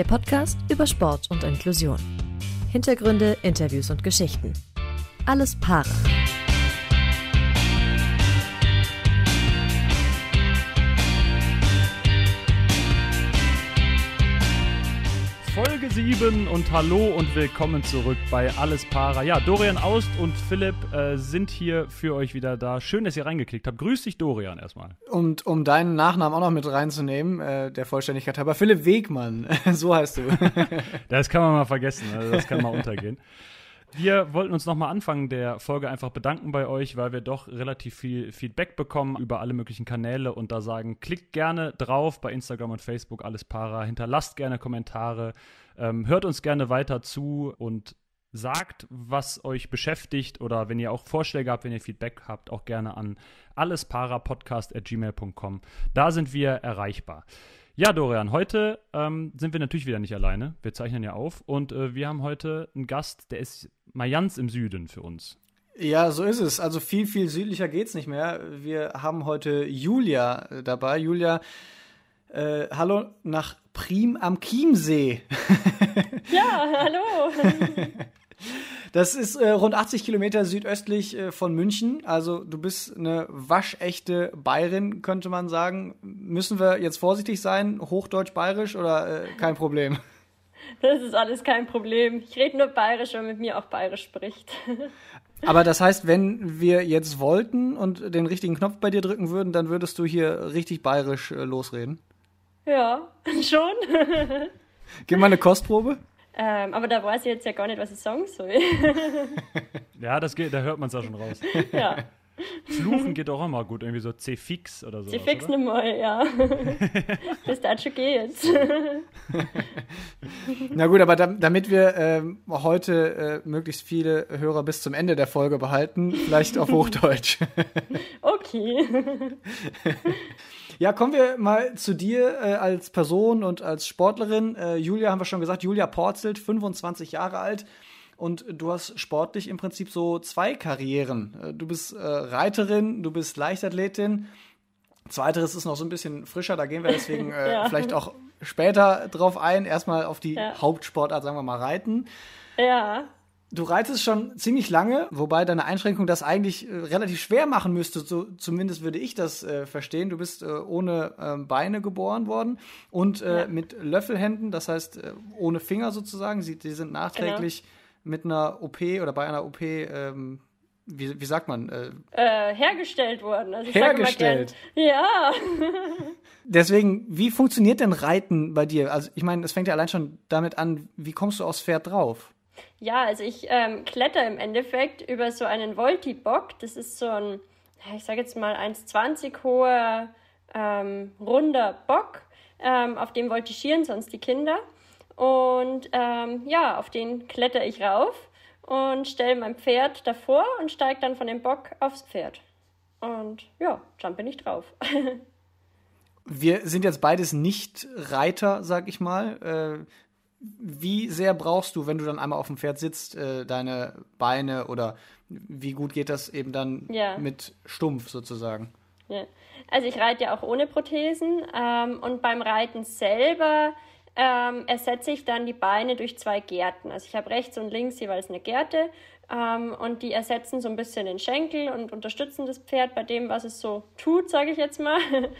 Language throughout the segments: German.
Der Podcast über Sport und Inklusion. Hintergründe, Interviews und Geschichten. Alles Paare. 7 und hallo und willkommen zurück bei Alles Para. Ja, Dorian Aust und Philipp äh, sind hier für euch wieder da. Schön, dass ihr reingeklickt habt. Grüß dich, Dorian, erstmal. Und um deinen Nachnamen auch noch mit reinzunehmen, äh, der Vollständigkeit halber, Philipp Wegmann, so heißt du. das kann man mal vergessen, also das kann mal untergehen. Wir wollten uns nochmal Anfang der Folge einfach bedanken bei euch, weil wir doch relativ viel Feedback bekommen über alle möglichen Kanäle und da sagen, klickt gerne drauf bei Instagram und Facebook, alles para, hinterlasst gerne Kommentare, ähm, hört uns gerne weiter zu und sagt, was euch beschäftigt oder wenn ihr auch Vorschläge habt, wenn ihr Feedback habt, auch gerne an allesparapodcast.gmail.com. Da sind wir erreichbar. Ja, Dorian, heute ähm, sind wir natürlich wieder nicht alleine. Wir zeichnen ja auf und äh, wir haben heute einen Gast, der ist mal ganz im Süden für uns. Ja, so ist es. Also viel, viel südlicher geht's nicht mehr. Wir haben heute Julia äh, dabei. Julia, äh, hallo nach Prim am Chiemsee. ja, hallo. Das ist äh, rund 80 Kilometer südöstlich äh, von München. Also du bist eine waschechte Bayerin, könnte man sagen. Müssen wir jetzt vorsichtig sein? Hochdeutsch-Bayerisch oder äh, kein Problem? Das ist alles kein Problem. Ich rede nur Bayerisch, wenn man mit mir auch Bayerisch spricht. Aber das heißt, wenn wir jetzt wollten und den richtigen Knopf bei dir drücken würden, dann würdest du hier richtig bayerisch äh, losreden? Ja, schon. Gib mal eine Kostprobe. Ähm, aber da weiß ich jetzt ja gar nicht, was ich sagen soll. ja, das geht, da hört man es auch schon raus. Ja. Fluchen geht auch immer gut, irgendwie so C-Fix oder so. C-Fix nimm mal, ja. das darf schon geht. Na gut, aber da, damit wir ähm, heute äh, möglichst viele Hörer bis zum Ende der Folge behalten, vielleicht auf Hochdeutsch. okay. Ja, kommen wir mal zu dir äh, als Person und als Sportlerin. Äh, Julia haben wir schon gesagt, Julia Porzelt, 25 Jahre alt. Und du hast sportlich im Prinzip so zwei Karrieren. Äh, du bist äh, Reiterin, du bist Leichtathletin. Zweiteres ist noch so ein bisschen frischer, da gehen wir deswegen äh, ja. vielleicht auch später drauf ein. Erstmal auf die ja. Hauptsportart, sagen wir mal, Reiten. Ja. Du reitest schon ziemlich lange, wobei deine Einschränkung das eigentlich äh, relativ schwer machen müsste. So, zumindest würde ich das äh, verstehen. Du bist äh, ohne ähm, Beine geboren worden und äh, ja. mit Löffelhänden, das heißt äh, ohne Finger sozusagen. Sie, die sind nachträglich genau. mit einer OP oder bei einer OP, ähm, wie, wie, sagt man? Äh, hergestellt worden. Also hergestellt. ja. Deswegen, wie funktioniert denn Reiten bei dir? Also ich meine, es fängt ja allein schon damit an, wie kommst du aufs Pferd drauf? Ja, also ich ähm, kletter im Endeffekt über so einen Voltibock. Das ist so ein, ich sage jetzt mal 1,20 hoher, ähm, runder Bock. Ähm, auf dem voltigieren sonst die Kinder. Und ähm, ja, auf den kletter ich rauf und stelle mein Pferd davor und steige dann von dem Bock aufs Pferd. Und ja, dann bin ich drauf. Wir sind jetzt beides nicht Reiter, sag ich mal. Wie sehr brauchst du, wenn du dann einmal auf dem Pferd sitzt, äh, deine Beine oder wie gut geht das eben dann ja. mit Stumpf sozusagen? Ja. Also ich reite ja auch ohne Prothesen ähm, und beim Reiten selber ähm, ersetze ich dann die Beine durch zwei Gärten. Also ich habe rechts und links jeweils eine Gärte ähm, und die ersetzen so ein bisschen den Schenkel und unterstützen das Pferd bei dem, was es so tut, sage ich jetzt mal.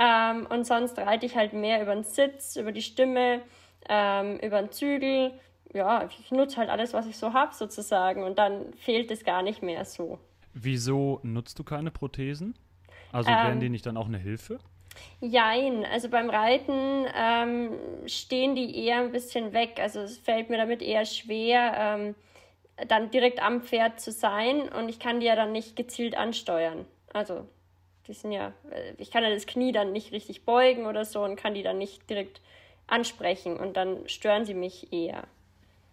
Ähm, und sonst reite ich halt mehr über den Sitz, über die Stimme ähm, über den Zügel. Ja, ich nutze halt alles, was ich so habe, sozusagen. Und dann fehlt es gar nicht mehr so. Wieso nutzt du keine Prothesen? Also ähm, wären die nicht dann auch eine Hilfe? Jein, also beim Reiten ähm, stehen die eher ein bisschen weg. Also es fällt mir damit eher schwer, ähm, dann direkt am Pferd zu sein und ich kann die ja dann nicht gezielt ansteuern. Also die sind ja, äh, ich kann ja das Knie dann nicht richtig beugen oder so und kann die dann nicht direkt ansprechen und dann stören sie mich eher.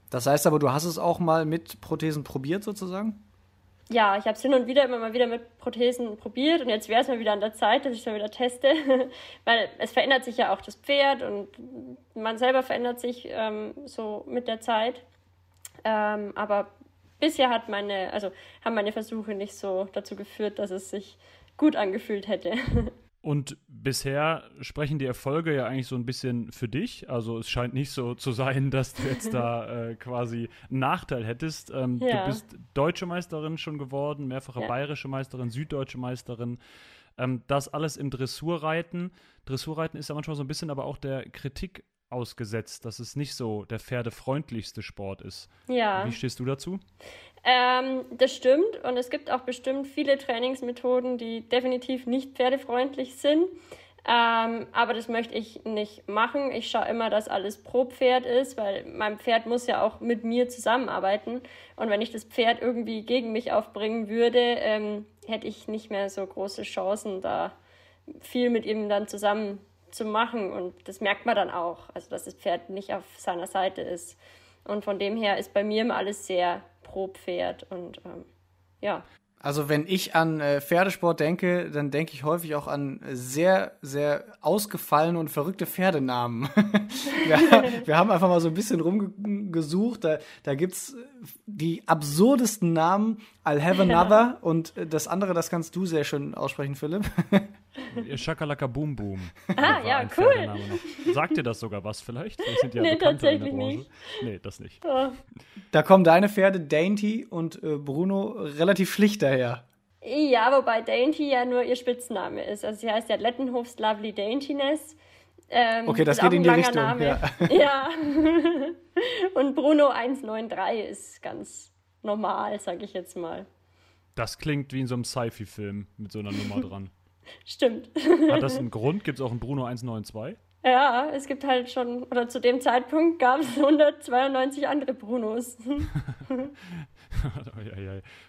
Das heißt aber, du hast es auch mal mit Prothesen probiert sozusagen? Ja, ich habe es hin und wieder immer mal wieder mit Prothesen probiert und jetzt wäre es mal wieder an der Zeit, dass ich es mal wieder teste, weil es verändert sich ja auch das Pferd und man selber verändert sich ähm, so mit der Zeit. Ähm, aber bisher hat meine, also haben meine Versuche nicht so dazu geführt, dass es sich gut angefühlt hätte. Und bisher sprechen die Erfolge ja eigentlich so ein bisschen für dich. Also es scheint nicht so zu sein, dass du jetzt da äh, quasi einen Nachteil hättest. Ähm, ja. Du bist deutsche Meisterin schon geworden, mehrfache ja. bayerische Meisterin, süddeutsche Meisterin. Ähm, das alles im Dressurreiten. Dressurreiten ist ja manchmal so ein bisschen aber auch der Kritik ausgesetzt, dass es nicht so der pferdefreundlichste Sport ist. Ja. Wie stehst du dazu? Ähm, das stimmt und es gibt auch bestimmt viele Trainingsmethoden, die definitiv nicht pferdefreundlich sind. Ähm, aber das möchte ich nicht machen. Ich schaue immer, dass alles pro Pferd ist, weil mein Pferd muss ja auch mit mir zusammenarbeiten. Und wenn ich das Pferd irgendwie gegen mich aufbringen würde, ähm, hätte ich nicht mehr so große Chancen, da viel mit ihm dann zusammen zu machen. Und das merkt man dann auch, also dass das Pferd nicht auf seiner Seite ist. Und von dem her ist bei mir immer alles sehr pro Pferd und ähm, ja. Also wenn ich an äh, Pferdesport denke, dann denke ich häufig auch an sehr, sehr ausgefallene und verrückte Pferdenamen. wir, wir, haben einfach mal so ein bisschen rumgesucht. Da, da gibt es die absurdesten Namen. I'll have another. Und das andere, das kannst du sehr schön aussprechen, Philipp. Shakalaka Boom Boom. Ah, ja, cool. Sagt dir das sogar was vielleicht? Wir sind ja nee, tatsächlich nicht. Nee, das nicht. Oh. Da kommen deine Pferde Dainty und äh, Bruno relativ schlicht daher. Ja, wobei Dainty ja nur ihr Spitzname ist. Also sie heißt ja Lettenhofs Lovely Daintiness. Ähm, okay, das geht in die Richtung. Name. Ja. ja. und Bruno 193 ist ganz normal, sag ich jetzt mal. Das klingt wie in so einem Sci-Fi-Film mit so einer Nummer dran. Stimmt. Hat das einen Grund? Gibt es auch einen Bruno 192? Ja, es gibt halt schon, oder zu dem Zeitpunkt gab es 192 andere Brunos.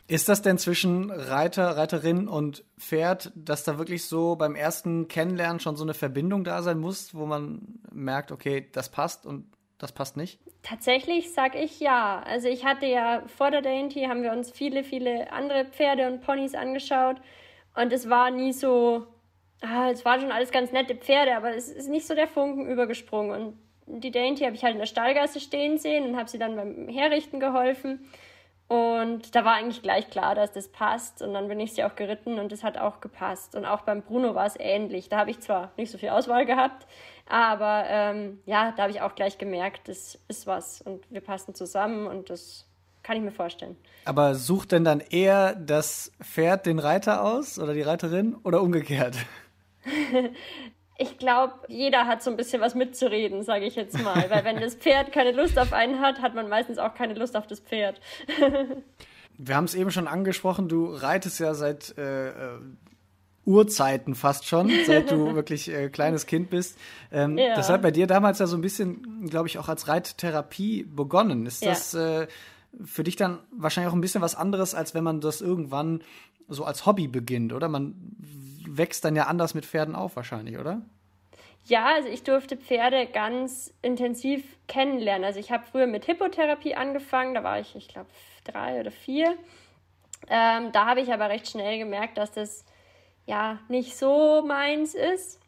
Ist das denn zwischen Reiter, Reiterin und Pferd, dass da wirklich so beim ersten Kennenlernen schon so eine Verbindung da sein muss, wo man merkt, okay, das passt und das passt nicht? Tatsächlich sage ich ja. Also ich hatte ja vor der Dainty haben wir uns viele, viele andere Pferde und Ponys angeschaut und es war nie so, ah, es waren schon alles ganz nette Pferde, aber es ist nicht so der Funken übergesprungen. Und die Dainty habe ich halt in der Stallgasse stehen sehen und habe sie dann beim Herrichten geholfen. Und da war eigentlich gleich klar, dass das passt. Und dann bin ich sie auch geritten und es hat auch gepasst. Und auch beim Bruno war es ähnlich. Da habe ich zwar nicht so viel Auswahl gehabt, aber ähm, ja, da habe ich auch gleich gemerkt, das ist was. Und wir passen zusammen und das kann ich mir vorstellen. Aber sucht denn dann eher das Pferd den Reiter aus oder die Reiterin oder umgekehrt? ich glaube, jeder hat so ein bisschen was mitzureden, sage ich jetzt mal. Weil wenn das Pferd keine Lust auf einen hat, hat man meistens auch keine Lust auf das Pferd. Wir haben es eben schon angesprochen, du reitest ja seit äh, äh, Urzeiten fast schon, seit du wirklich äh, kleines Kind bist. Ähm, ja. Das hat bei dir damals ja so ein bisschen, glaube ich, auch als Reittherapie begonnen. Ist ja. das äh, für dich dann wahrscheinlich auch ein bisschen was anderes, als wenn man das irgendwann so als Hobby beginnt, oder? Man wächst dann ja anders mit Pferden auf wahrscheinlich, oder? Ja, also ich durfte Pferde ganz intensiv kennenlernen. Also ich habe früher mit Hippotherapie angefangen, da war ich, ich glaube, drei oder vier. Ähm, da habe ich aber recht schnell gemerkt, dass das ja nicht so meins ist.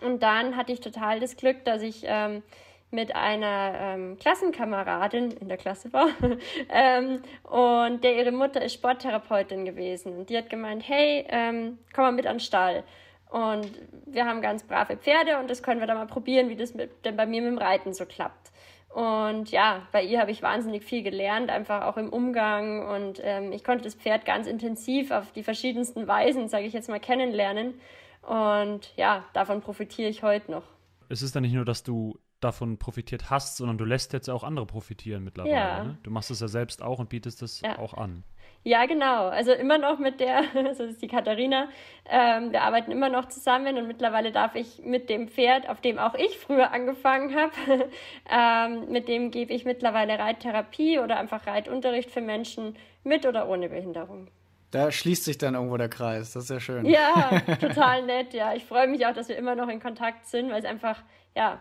Und dann hatte ich total das Glück, dass ich ähm, mit einer ähm, Klassenkameradin in der Klasse war. Ähm, und der ihre Mutter ist Sporttherapeutin gewesen. Und die hat gemeint, hey, ähm, komm mal mit an den Stall. Und wir haben ganz brave Pferde und das können wir da mal probieren, wie das mit, denn bei mir mit dem Reiten so klappt. Und ja, bei ihr habe ich wahnsinnig viel gelernt, einfach auch im Umgang. Und ähm, ich konnte das Pferd ganz intensiv auf die verschiedensten Weisen, sage ich jetzt mal, kennenlernen. Und ja, davon profitiere ich heute noch. Es ist dann nicht nur, dass du davon profitiert hast, sondern du lässt jetzt auch andere profitieren mittlerweile. Ja. Ne? Du machst es ja selbst auch und bietest es ja. auch an. Ja, genau. Also immer noch mit der, das ist die Katharina, ähm, wir arbeiten immer noch zusammen und mittlerweile darf ich mit dem Pferd, auf dem auch ich früher angefangen habe, ähm, mit dem gebe ich mittlerweile Reittherapie oder einfach Reitunterricht für Menschen mit oder ohne Behinderung. Da schließt sich dann irgendwo der Kreis. Das ist ja schön. Ja, total nett. Ja, ich freue mich auch, dass wir immer noch in Kontakt sind, weil es einfach ja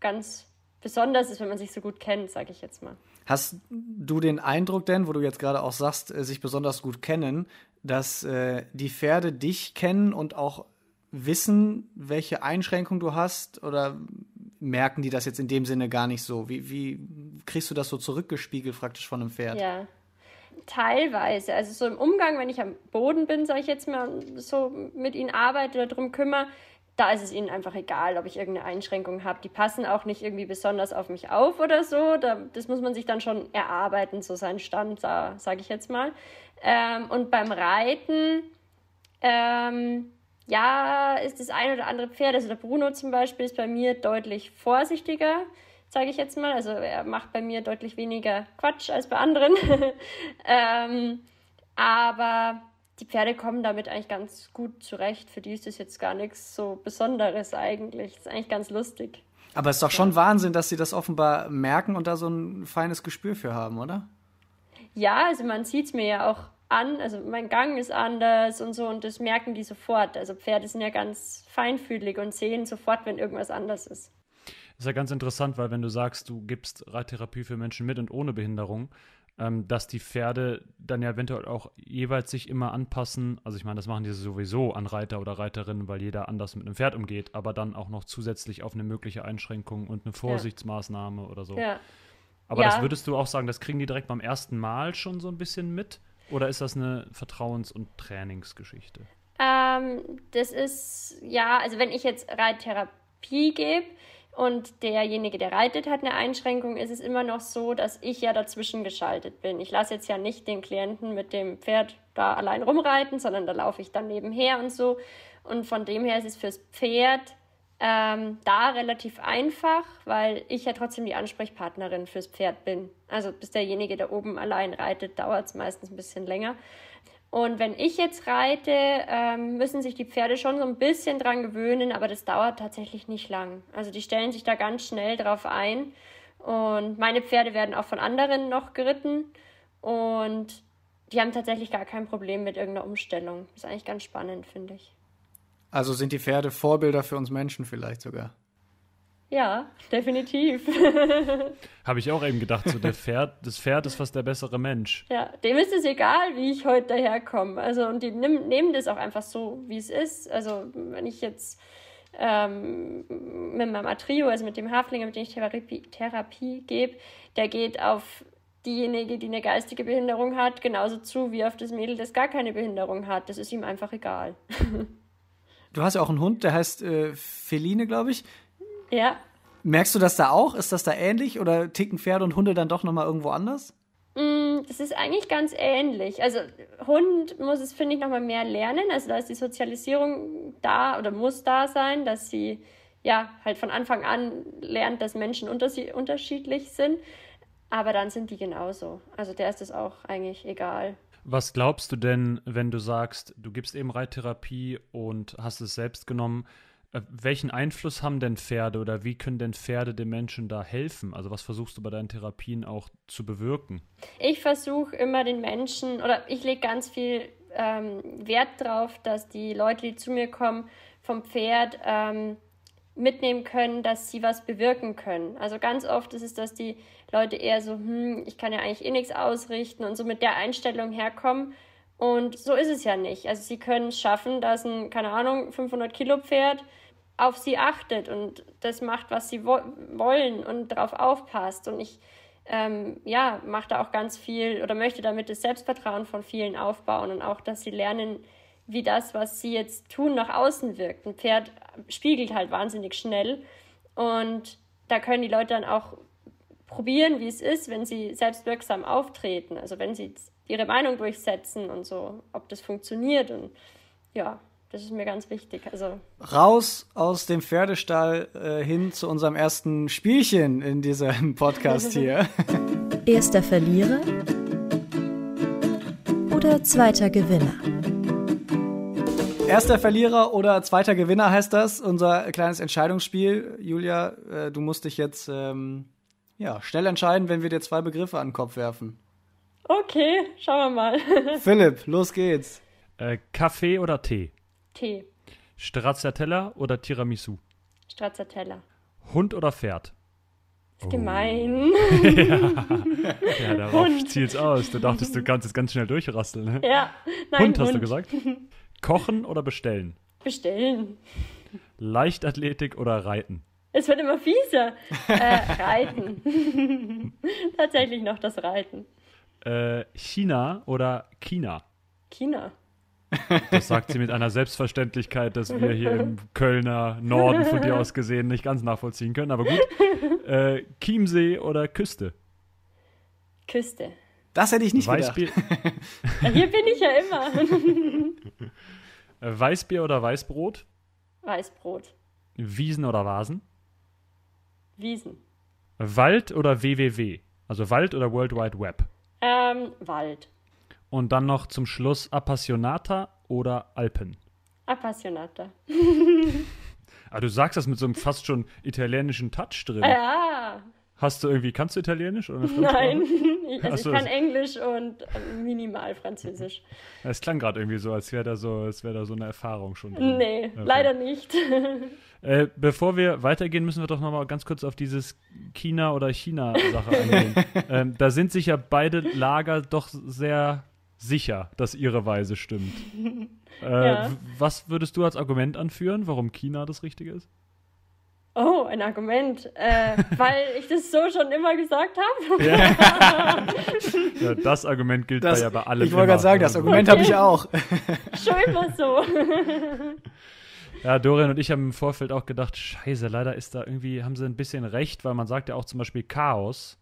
ganz besonders ist, wenn man sich so gut kennt, sage ich jetzt mal. Hast du den Eindruck denn, wo du jetzt gerade auch sagst, äh, sich besonders gut kennen, dass äh, die Pferde dich kennen und auch wissen, welche Einschränkungen du hast? Oder merken die das jetzt in dem Sinne gar nicht so? Wie, wie kriegst du das so zurückgespiegelt praktisch von einem Pferd? Ja, teilweise. Also so im Umgang, wenn ich am Boden bin, sage ich jetzt mal, so mit ihnen arbeite oder darum kümmere, da ist es ihnen einfach egal, ob ich irgendeine Einschränkung habe. Die passen auch nicht irgendwie besonders auf mich auf oder so. Da, das muss man sich dann schon erarbeiten, so sein Stand, sage ich jetzt mal. Ähm, und beim Reiten, ähm, ja, ist das ein oder andere Pferd, also der Bruno zum Beispiel ist bei mir deutlich vorsichtiger, sage ich jetzt mal. Also er macht bei mir deutlich weniger Quatsch als bei anderen. ähm, aber die Pferde kommen damit eigentlich ganz gut zurecht. Für die ist das jetzt gar nichts so Besonderes eigentlich. Das ist eigentlich ganz lustig. Aber es ist doch schon ja. Wahnsinn, dass sie das offenbar merken und da so ein feines Gespür für haben, oder? Ja, also man sieht es mir ja auch an. Also mein Gang ist anders und so und das merken die sofort. Also Pferde sind ja ganz feinfühlig und sehen sofort, wenn irgendwas anders ist. Das ist ja ganz interessant, weil wenn du sagst, du gibst Reittherapie für Menschen mit und ohne Behinderung, ähm, dass die Pferde dann ja eventuell auch jeweils sich immer anpassen. Also ich meine, das machen die sowieso an Reiter oder Reiterinnen, weil jeder anders mit einem Pferd umgeht, aber dann auch noch zusätzlich auf eine mögliche Einschränkung und eine Vorsichtsmaßnahme ja. oder so. Ja. Aber ja. das würdest du auch sagen, das kriegen die direkt beim ersten Mal schon so ein bisschen mit? Oder ist das eine Vertrauens- und Trainingsgeschichte? Ähm, das ist, ja, also wenn ich jetzt Reittherapie gebe, und derjenige, der reitet, hat eine Einschränkung, ist es immer noch so, dass ich ja dazwischen geschaltet bin. Ich lasse jetzt ja nicht den Klienten mit dem Pferd da allein rumreiten, sondern da laufe ich dann nebenher und so. Und von dem her ist es fürs Pferd ähm, da relativ einfach, weil ich ja trotzdem die Ansprechpartnerin fürs Pferd bin. Also bis derjenige da oben allein reitet, dauert es meistens ein bisschen länger. Und wenn ich jetzt reite, ähm, müssen sich die Pferde schon so ein bisschen dran gewöhnen, aber das dauert tatsächlich nicht lang. Also die stellen sich da ganz schnell drauf ein. Und meine Pferde werden auch von anderen noch geritten. Und die haben tatsächlich gar kein Problem mit irgendeiner Umstellung. Ist eigentlich ganz spannend, finde ich. Also sind die Pferde Vorbilder für uns Menschen vielleicht sogar? Ja, definitiv. Habe ich auch eben gedacht, so der Pferd, das Pferd ist fast der bessere Mensch. Ja, dem ist es egal, wie ich heute daherkomme. Also und die nehmen, nehmen das auch einfach so, wie es ist. Also wenn ich jetzt ähm, mit meinem Atrio, also mit dem Haflinger, mit dem ich Therapie, Therapie gebe, der geht auf diejenige, die eine geistige Behinderung hat, genauso zu wie auf das Mädel, das gar keine Behinderung hat. Das ist ihm einfach egal. Du hast ja auch einen Hund, der heißt äh, Feline, glaube ich. Ja. Merkst du das da auch? Ist das da ähnlich oder ticken Pferde und Hunde dann doch nochmal irgendwo anders? Mm, das ist eigentlich ganz ähnlich. Also Hund muss es, finde ich, nochmal mehr lernen. Also da ist die Sozialisierung da oder muss da sein, dass sie ja halt von Anfang an lernt, dass Menschen unterschiedlich sind. Aber dann sind die genauso. Also der ist es auch eigentlich egal. Was glaubst du denn, wenn du sagst, du gibst eben Reittherapie und hast es selbst genommen? Äh, welchen Einfluss haben denn Pferde oder wie können denn Pferde den Menschen da helfen? Also was versuchst du bei deinen Therapien auch zu bewirken? Ich versuche immer den Menschen oder ich lege ganz viel ähm, Wert darauf, dass die Leute, die zu mir kommen, vom Pferd ähm, mitnehmen können, dass sie was bewirken können. Also ganz oft ist es, dass die Leute eher so, hm, ich kann ja eigentlich eh nichts ausrichten und so mit der Einstellung herkommen. Und so ist es ja nicht. Also sie können es schaffen, dass ein, keine Ahnung, 500 Kilo Pferd auf sie achtet und das macht, was sie wo wollen und darauf aufpasst. Und ich ähm, ja, mache da auch ganz viel oder möchte damit das Selbstvertrauen von vielen aufbauen und auch, dass sie lernen, wie das, was sie jetzt tun, nach außen wirkt. Ein Pferd spiegelt halt wahnsinnig schnell und da können die Leute dann auch probieren, wie es ist, wenn sie selbstwirksam auftreten. Also wenn sie ihre Meinung durchsetzen und so, ob das funktioniert und ja, das ist mir ganz wichtig. Also raus aus dem Pferdestall äh, hin zu unserem ersten Spielchen in diesem Podcast hier. Erster Verlierer oder zweiter Gewinner? Erster Verlierer oder zweiter Gewinner heißt das. Unser kleines Entscheidungsspiel. Julia, äh, du musst dich jetzt ähm, ja, schnell entscheiden, wenn wir dir zwei Begriffe an den Kopf werfen. Okay, schauen wir mal. Philipp, los geht's. Äh, Kaffee oder Tee? Tee. Stracciatella oder Tiramisu? Stracciatella. Hund oder Pferd? Das ist oh. gemein. ja. ja, darauf zielt's aus. Du dachtest, du kannst es ganz schnell durchrasteln. Ne? Ja, nein, Hund, hast Hund. du gesagt? Kochen oder bestellen? Bestellen. Leichtathletik oder Reiten? Es wird immer fieser. äh, reiten. Tatsächlich noch das Reiten. Äh, China oder China? China. Das sagt sie mit einer Selbstverständlichkeit, dass wir hier im Kölner Norden von dir aus gesehen nicht ganz nachvollziehen können. Aber gut. Äh, Chiemsee oder Küste? Küste. Das hätte ich nicht Weißbier, gedacht. Hier bin ich ja immer. äh, Weißbier oder Weißbrot? Weißbrot. Wiesen oder Vasen? Wiesen. Wald oder WWW? Also Wald oder World Wide Web? Ähm, Wald. Und dann noch zum Schluss Appassionata oder Alpen? Appassionata. Ah, du sagst das mit so einem fast schon italienischen Touch drin. Ja, Hast du irgendwie, kannst du Italienisch oder Fremdsprache? nein. Also so, ich kann Englisch und ähm, minimal Französisch. Es klang gerade irgendwie so, als wäre da so, als wäre da so eine Erfahrung schon drin. Nee, Okay. leider nicht. Äh, bevor wir weitergehen, müssen wir doch noch mal ganz kurz auf dieses China- oder China-Sache eingehen. ähm, da sind sich ja beide Lager doch sehr sicher, dass ihre Weise stimmt. Äh, Ja. Was würdest du als Argument anführen, warum China das Richtige ist? Oh, ein Argument. Äh, weil ich das so schon immer gesagt habe. Ja, das Argument gilt Das, bei ja bei allem. ich wollte gerade sagen, das Also, Argument habe ich auch. schon immer so. Ja, Dorian und ich haben im Vorfeld auch gedacht, scheiße, leider ist da irgendwie, haben sie ein bisschen recht, weil man sagt ja auch zum Beispiel Chaos.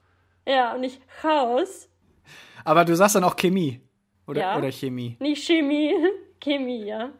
Ja, und nicht Chaos, Aber du sagst dann auch Chemie. Oder, Ja. oder Chemie. nicht Chemie. Chemie, ja.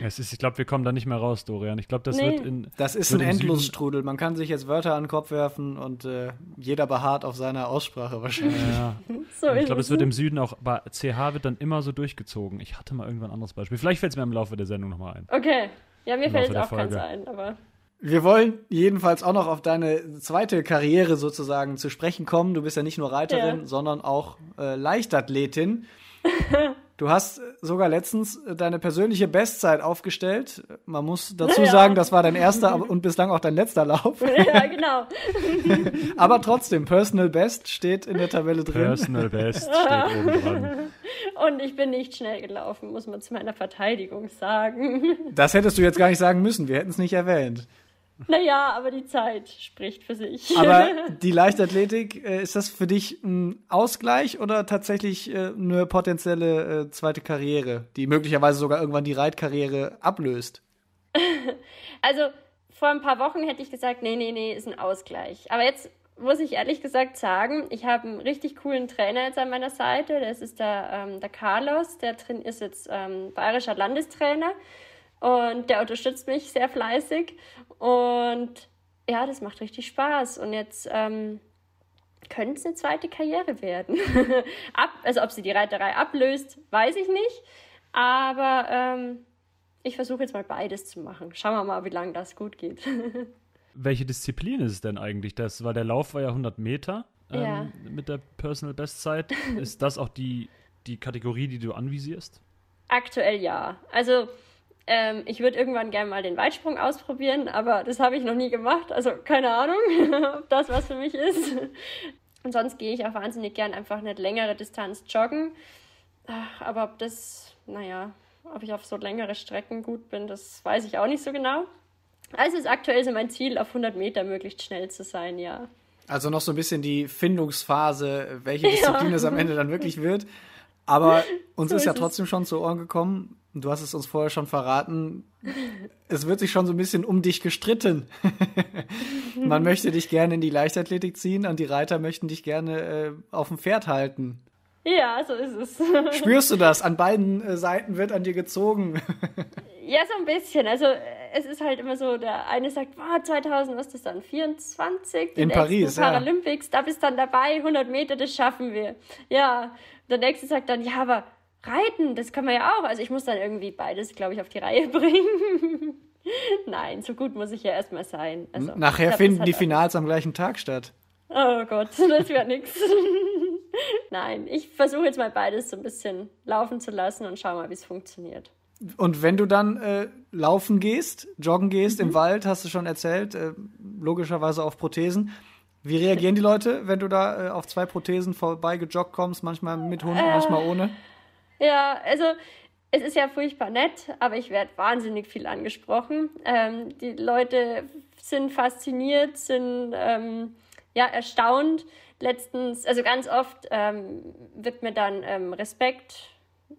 Es ist, ich glaube, wir kommen da nicht mehr raus, Dorian. Ich glaube, das Nee. wird in. Das ist ein Endlosstrudel. Man kann sich jetzt Wörter an den Kopf werfen und äh, jeder beharrt auf seiner Aussprache wahrscheinlich. Ja. So ich glaube, es. es wird im Süden auch, bei CH wird dann immer so durchgezogen. Ich hatte mal irgendwann ein anderes Beispiel. Vielleicht fällt es mir im Laufe der Sendung nochmal ein. Okay. Ja, mir fällt der auch keins Folge. ein, aber. Wir wollen jedenfalls auch noch auf deine zweite Karriere sozusagen zu sprechen kommen. Du bist ja nicht nur Reiterin, Ja. sondern auch äh, Leichtathletin. Du hast sogar letztens äh, deine persönliche Bestzeit aufgestellt. Man muss dazu Ja. sagen, das war dein erster und bislang auch dein letzter Lauf. ja, genau. Aber trotzdem, Personal Best steht in der Tabelle drin. Personal Best steht oben dran. Und ich bin nicht schnell gelaufen, muss man zu meiner Verteidigung sagen. Das hättest du jetzt gar nicht sagen müssen. Wir hätten es nicht erwähnt. Naja, aber die Zeit spricht für sich. Aber die Leichtathletik, äh, ist das für dich ein Ausgleich oder tatsächlich äh, eine potenzielle äh, zweite Karriere, die möglicherweise sogar irgendwann die Reitkarriere ablöst? Also vor ein paar Wochen hätte ich gesagt, nee, nee, nee, ist ein Ausgleich. Aber jetzt muss ich ehrlich gesagt sagen, ich habe einen richtig coolen Trainer jetzt an meiner Seite. Das ist der, ähm, der Carlos, der drin ist jetzt ähm, bayerischer Landestrainer und der unterstützt mich sehr fleißig. Und ja, das macht richtig Spaß. Und jetzt ähm, könnte es eine zweite Karriere werden. Ab, also ob sie die Reiterei ablöst, weiß ich nicht. Aber ähm, ich versuche jetzt mal beides zu machen. Schauen wir mal, wie lange das gut geht. Welche Disziplin ist es denn eigentlich? Das war der Lauf war ja 100 Meter ähm, Ja. mit der Personal Bestzeit. ist das auch die, die Kategorie, die du anvisierst? Aktuell ja. Also ähm, ich würde irgendwann gerne mal den Weitsprung ausprobieren, aber das habe ich noch nie gemacht. Also keine Ahnung, ob das was für mich ist. Und sonst gehe ich auch wahnsinnig gern einfach eine längere Distanz joggen. Aber ob das, naja, ob ich auf so längere Strecken gut bin, das weiß ich auch nicht so genau. Also ist aktuell so mein Ziel, auf 100 Meter möglichst schnell zu sein, ja. Also noch so ein bisschen die Findungsphase, welche Disziplin es am Ende dann wirklich wird. Aber uns So ist ja ist es. trotzdem schon zu Ohren gekommen, du hast es uns vorher schon verraten, es wird sich schon so ein bisschen um dich gestritten. Man möchte dich gerne in die Leichtathletik ziehen und die Reiter möchten dich gerne äh, auf dem Pferd halten. Ja, so ist es. Spürst du das? An beiden äh, Seiten wird an dir gezogen. Ja, so ein bisschen. Also äh, es ist halt immer so, der eine sagt, boah, 2000, was ist das dann, 24? Die In Paris, ja. Paralympics, da bist dann dabei, 100 Meter, das schaffen wir. Ja, der nächste sagt dann, ja, aber reiten, das kann man ja auch. Also ich muss dann irgendwie beides, glaube ich, auf die Reihe bringen. Nein, so gut muss ich ja erstmal sein. Also, Nachher glaub, finden die Finals am gleichen Tag statt. Oh Gott, das wird nix. Nein, ich versuche jetzt mal beides so ein bisschen laufen zu lassen und schau mal, wie es funktioniert. Und wenn du dann äh, laufen gehst, joggen gehst im Wald, hast du schon erzählt, äh, logischerweise auf Prothesen. Wie reagieren die Leute, wenn du da äh, auf zwei Prothesen vorbei gejoggt kommst, manchmal mit Hunden, manchmal ohne? Ja, also es ist ja furchtbar nett, aber ich werde wahnsinnig viel angesprochen. Ähm, die Leute sind fasziniert, sind ähm, ja erstaunt. Letztens, also ganz oft ähm, wird mir dann ähm, Respekt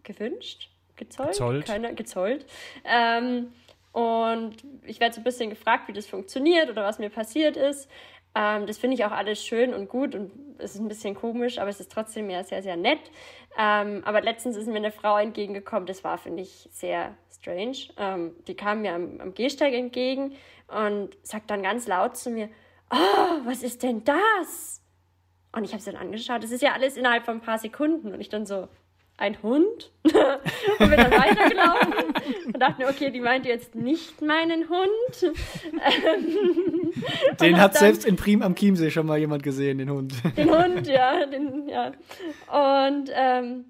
gewünscht. gezollt? Gezollt. Keiner, gezollt. Ähm, und ich werde so ein bisschen gefragt, wie das funktioniert oder was mir passiert ist. Ähm, das finde ich auch alles schön und gut und es ist ein bisschen komisch, aber es ist trotzdem ja sehr, sehr nett. Ähm, aber letztens ist mir eine Frau entgegengekommen, das war, finde ich, sehr strange. Ähm, die kam mir am, am Gehsteig entgegen und sagt dann ganz laut zu mir, oh, was ist denn das? Und ich habe sie dann angeschaut, das ist ja alles innerhalb von ein paar Sekunden und ich dann so, ein Hund und bin dann weitergelaufen und dachte mir, okay, die meint jetzt nicht meinen Hund. den hat selbst in Prim am Chiemsee schon mal jemand gesehen, den Hund. Den Hund, ja. Den, ja. Und ähm,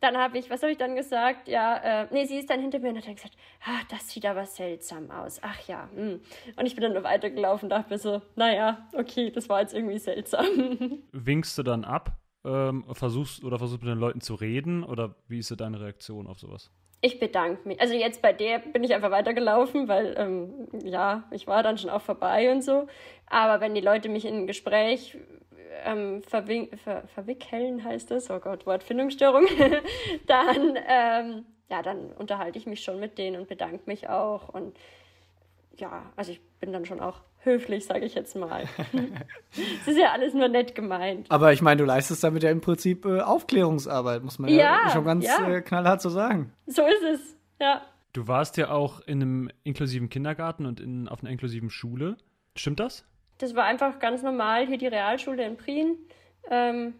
dann habe ich, was habe ich dann gesagt? Ja, äh, nee, sie ist dann hinter mir und hat dann gesagt, ah, das sieht aber seltsam aus. Ach ja. Hm. Und ich bin dann nur weitergelaufen und dachte mir so, naja, okay, das war jetzt irgendwie seltsam. Winkst du dann ab? ähm, versuchst oder versuchst mit den Leuten zu reden oder wie ist so deine Reaktion auf sowas? Ich bedanke mich. Also jetzt bei der bin ich einfach weitergelaufen, weil ähm, ja, ich war dann schon auch vorbei und so. Aber wenn die Leute mich in ein Gespräch ähm, ver verwickeln, heißt das, oh Gott, Wortfindungsstörung, dann, ähm, ja, dann unterhalte ich mich schon mit denen und bedanke mich auch. Und ja, also ich bin dann schon auch höflich, sage ich jetzt mal. Es ist ja alles nur nett gemeint. Aber ich meine, du leistest damit ja im Prinzip äh, Aufklärungsarbeit, muss man ja, ja schon ganz ja. Äh, knallhart so sagen. So ist es, ja. Du warst ja auch in einem inklusiven Kindergarten und in, auf einer inklusiven Schule. Stimmt das? Das war einfach ganz normal, hier die Realschule in Prien. Ähm,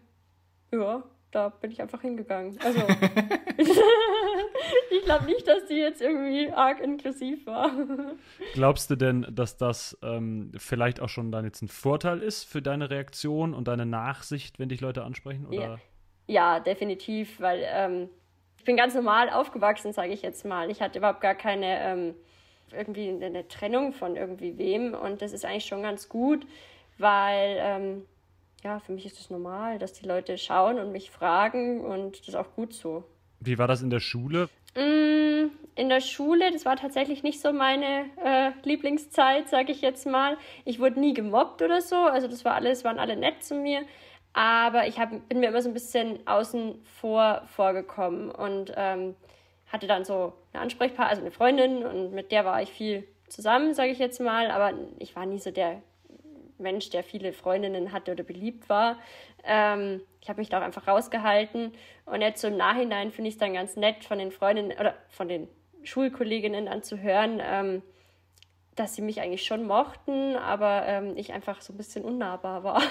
ja, da bin ich einfach hingegangen. Also, ich glaube nicht, dass die jetzt irgendwie arg inklusiv war. Glaubst du denn, dass das ähm, vielleicht auch schon dann jetzt ein Vorteil ist für deine Reaktion und deine Nachsicht, wenn dich Leute ansprechen? Oder? Ja. ja definitiv, weil ähm, ich bin ganz normal aufgewachsen, sage ich jetzt mal. Ich hatte überhaupt gar keine ähm, irgendwie eine Trennung von irgendwie wem und das ist eigentlich schon ganz gut, weil ähm, ja, für mich ist es das normal, dass die Leute schauen und mich fragen und das ist auch gut so. Wie war das in der Schule? Mm, in der Schule, das war tatsächlich nicht so meine äh, Lieblingszeit, sage ich jetzt mal. Ich wurde nie gemobbt oder so, also das war alles, waren alle nett zu mir. Aber ich hab, bin mir immer so ein bisschen außen vor vorgekommen und ähm, hatte dann so eine Ansprechpartner, also eine Freundin und mit der war ich viel zusammen, sage ich jetzt mal. Aber ich war nie so der Mensch, der viele Freundinnen hatte oder beliebt war. Ähm, ich habe mich da auch einfach rausgehalten. Und jetzt im Nachhinein finde ich es dann ganz nett von den Freundinnen oder von den Schulkolleginnen dann zu hören, ähm, dass sie mich eigentlich schon mochten, aber ähm, ich einfach so ein bisschen unnahbar war.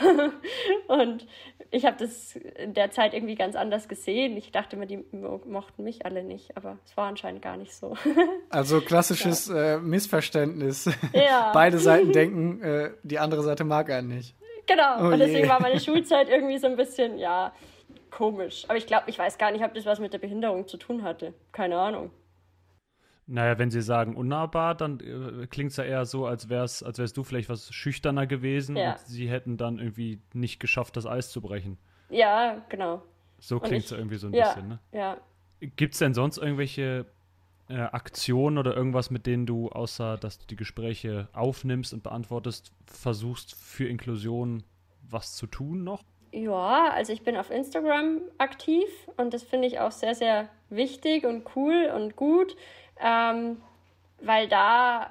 und ich habe das in der Zeit irgendwie ganz anders gesehen. Ich dachte immer, die mochten mich alle nicht, aber es war anscheinend gar nicht so. also klassisches ja. äh, Missverständnis. Ja. Beide Seiten denken, äh, die andere Seite mag einen nicht. Genau, oh und deswegen je. war meine Schulzeit irgendwie so ein bisschen, ja, komisch. Aber ich glaube, ich weiß gar nicht, ob das was mit der Behinderung zu tun hatte. Keine Ahnung. Naja, wenn sie sagen unnahbar, dann äh, klingt es ja eher so, als wär's, als wärst du vielleicht was schüchterner gewesen ja. und sie hätten dann irgendwie nicht geschafft, das Eis zu brechen. Ja, genau. So klingt es irgendwie so ein ja, bisschen, ne? Ja. Gibt es denn sonst irgendwelche äh, Aktionen oder irgendwas, mit denen du, außer dass du die Gespräche aufnimmst und beantwortest, versuchst für Inklusion was zu tun noch? Ja, also ich bin auf Instagram aktiv und das finde ich auch sehr, sehr wichtig und cool und gut ähm, weil da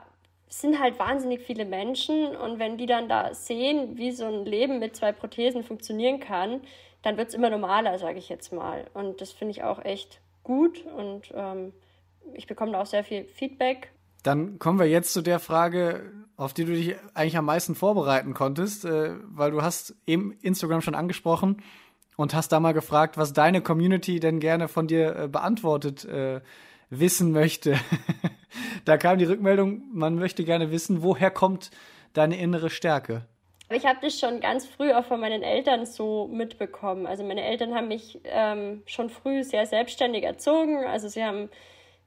sind halt wahnsinnig viele Menschen und wenn die dann da sehen, wie so ein Leben mit zwei Prothesen funktionieren kann, dann wird es immer normaler, sage ich jetzt mal. Und das finde ich auch echt gut und ähm, ich bekomme da auch sehr viel Feedback. Dann kommen wir jetzt zu der Frage, auf die du dich eigentlich am meisten vorbereiten konntest, äh, weil du hast eben Instagram schon angesprochen und hast da mal gefragt, was deine Community denn gerne von dir äh, beantwortet äh, wissen möchte. da kam die Rückmeldung, man möchte gerne wissen, woher kommt deine innere Stärke? Ich habe das schon ganz früh auch von meinen Eltern so mitbekommen. Also meine Eltern haben mich ähm, schon früh sehr selbstständig erzogen. Also sie haben,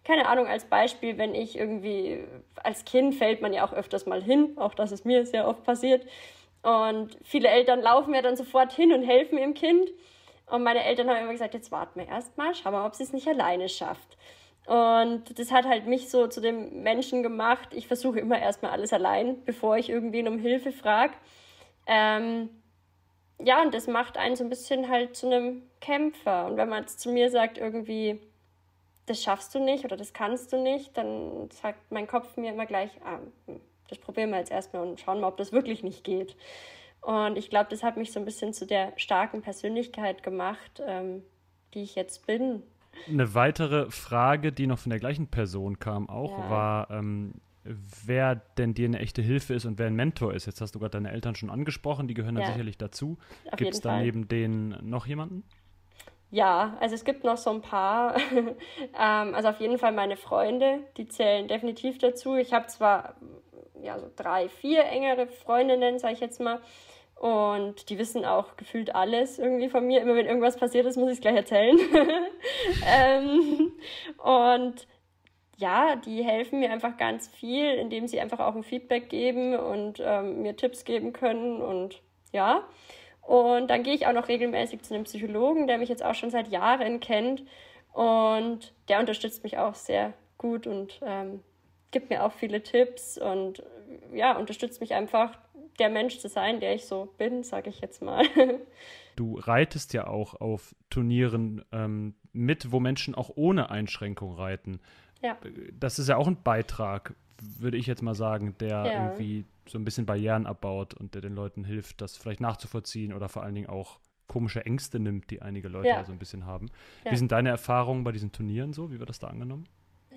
keine Ahnung, als Beispiel, wenn ich irgendwie, als Kind fällt man ja auch öfters mal hin, auch das ist mir sehr oft passiert. Und viele Eltern laufen ja dann sofort hin und helfen ihrem Kind. Und meine Eltern haben immer gesagt, jetzt warten wir erst mal, schauen wir ob sie es nicht alleine schafft. Und das hat halt mich so zu dem Menschen gemacht. Ich versuche immer erstmal alles allein, bevor ich irgendwen um Hilfe frage. Ähm, ja, und das macht einen so ein bisschen halt zu einem Kämpfer. Und wenn man jetzt zu mir sagt, irgendwie, das schaffst du nicht oder das kannst du nicht, dann sagt mein Kopf mir immer gleich, ah, hm, das probieren wir jetzt erstmal und schauen mal, ob das wirklich nicht geht. Und ich glaube, das hat mich so ein bisschen zu der starken Persönlichkeit gemacht, ähm, die ich jetzt bin. Eine weitere Frage, die noch von der gleichen Person kam, auch ja. war, ähm, wer denn dir eine echte Hilfe ist und wer ein Mentor ist. Jetzt hast du gerade deine Eltern schon angesprochen, die gehören ja. da sicherlich dazu. Gibt es da neben denen noch jemanden? Ja, also es gibt noch so ein paar. ähm, also auf jeden Fall meine Freunde, die zählen definitiv dazu. Ich habe zwar ja, so drei, vier engere Freundinnen, sage ich jetzt mal. Und die wissen auch gefühlt alles irgendwie von mir. Immer wenn irgendwas passiert ist, muss ich es gleich erzählen. ähm, und ja, die helfen mir einfach ganz viel, indem sie einfach auch ein Feedback geben und ähm, mir Tipps geben können und ja. Und dann gehe ich auch noch regelmäßig zu einem Psychologen, der mich jetzt auch schon seit Jahren kennt und der unterstützt mich auch sehr gut und ähm, gibt mir auch viele Tipps und ja, unterstützt mich einfach, der Mensch zu sein, der ich so bin, sage ich jetzt mal. Du reitest ja auch auf Turnieren ähm, mit, wo Menschen auch ohne Einschränkung reiten. Ja. Das ist ja auch ein Beitrag, würde ich jetzt mal sagen, der ja. irgendwie so ein bisschen Barrieren abbaut und der den Leuten hilft, das vielleicht nachzuvollziehen oder vor allen Dingen auch komische Ängste nimmt, die einige Leute ja. so ein bisschen haben. Ja. Wie sind deine Erfahrungen bei diesen Turnieren so? Wie wird das da angenommen?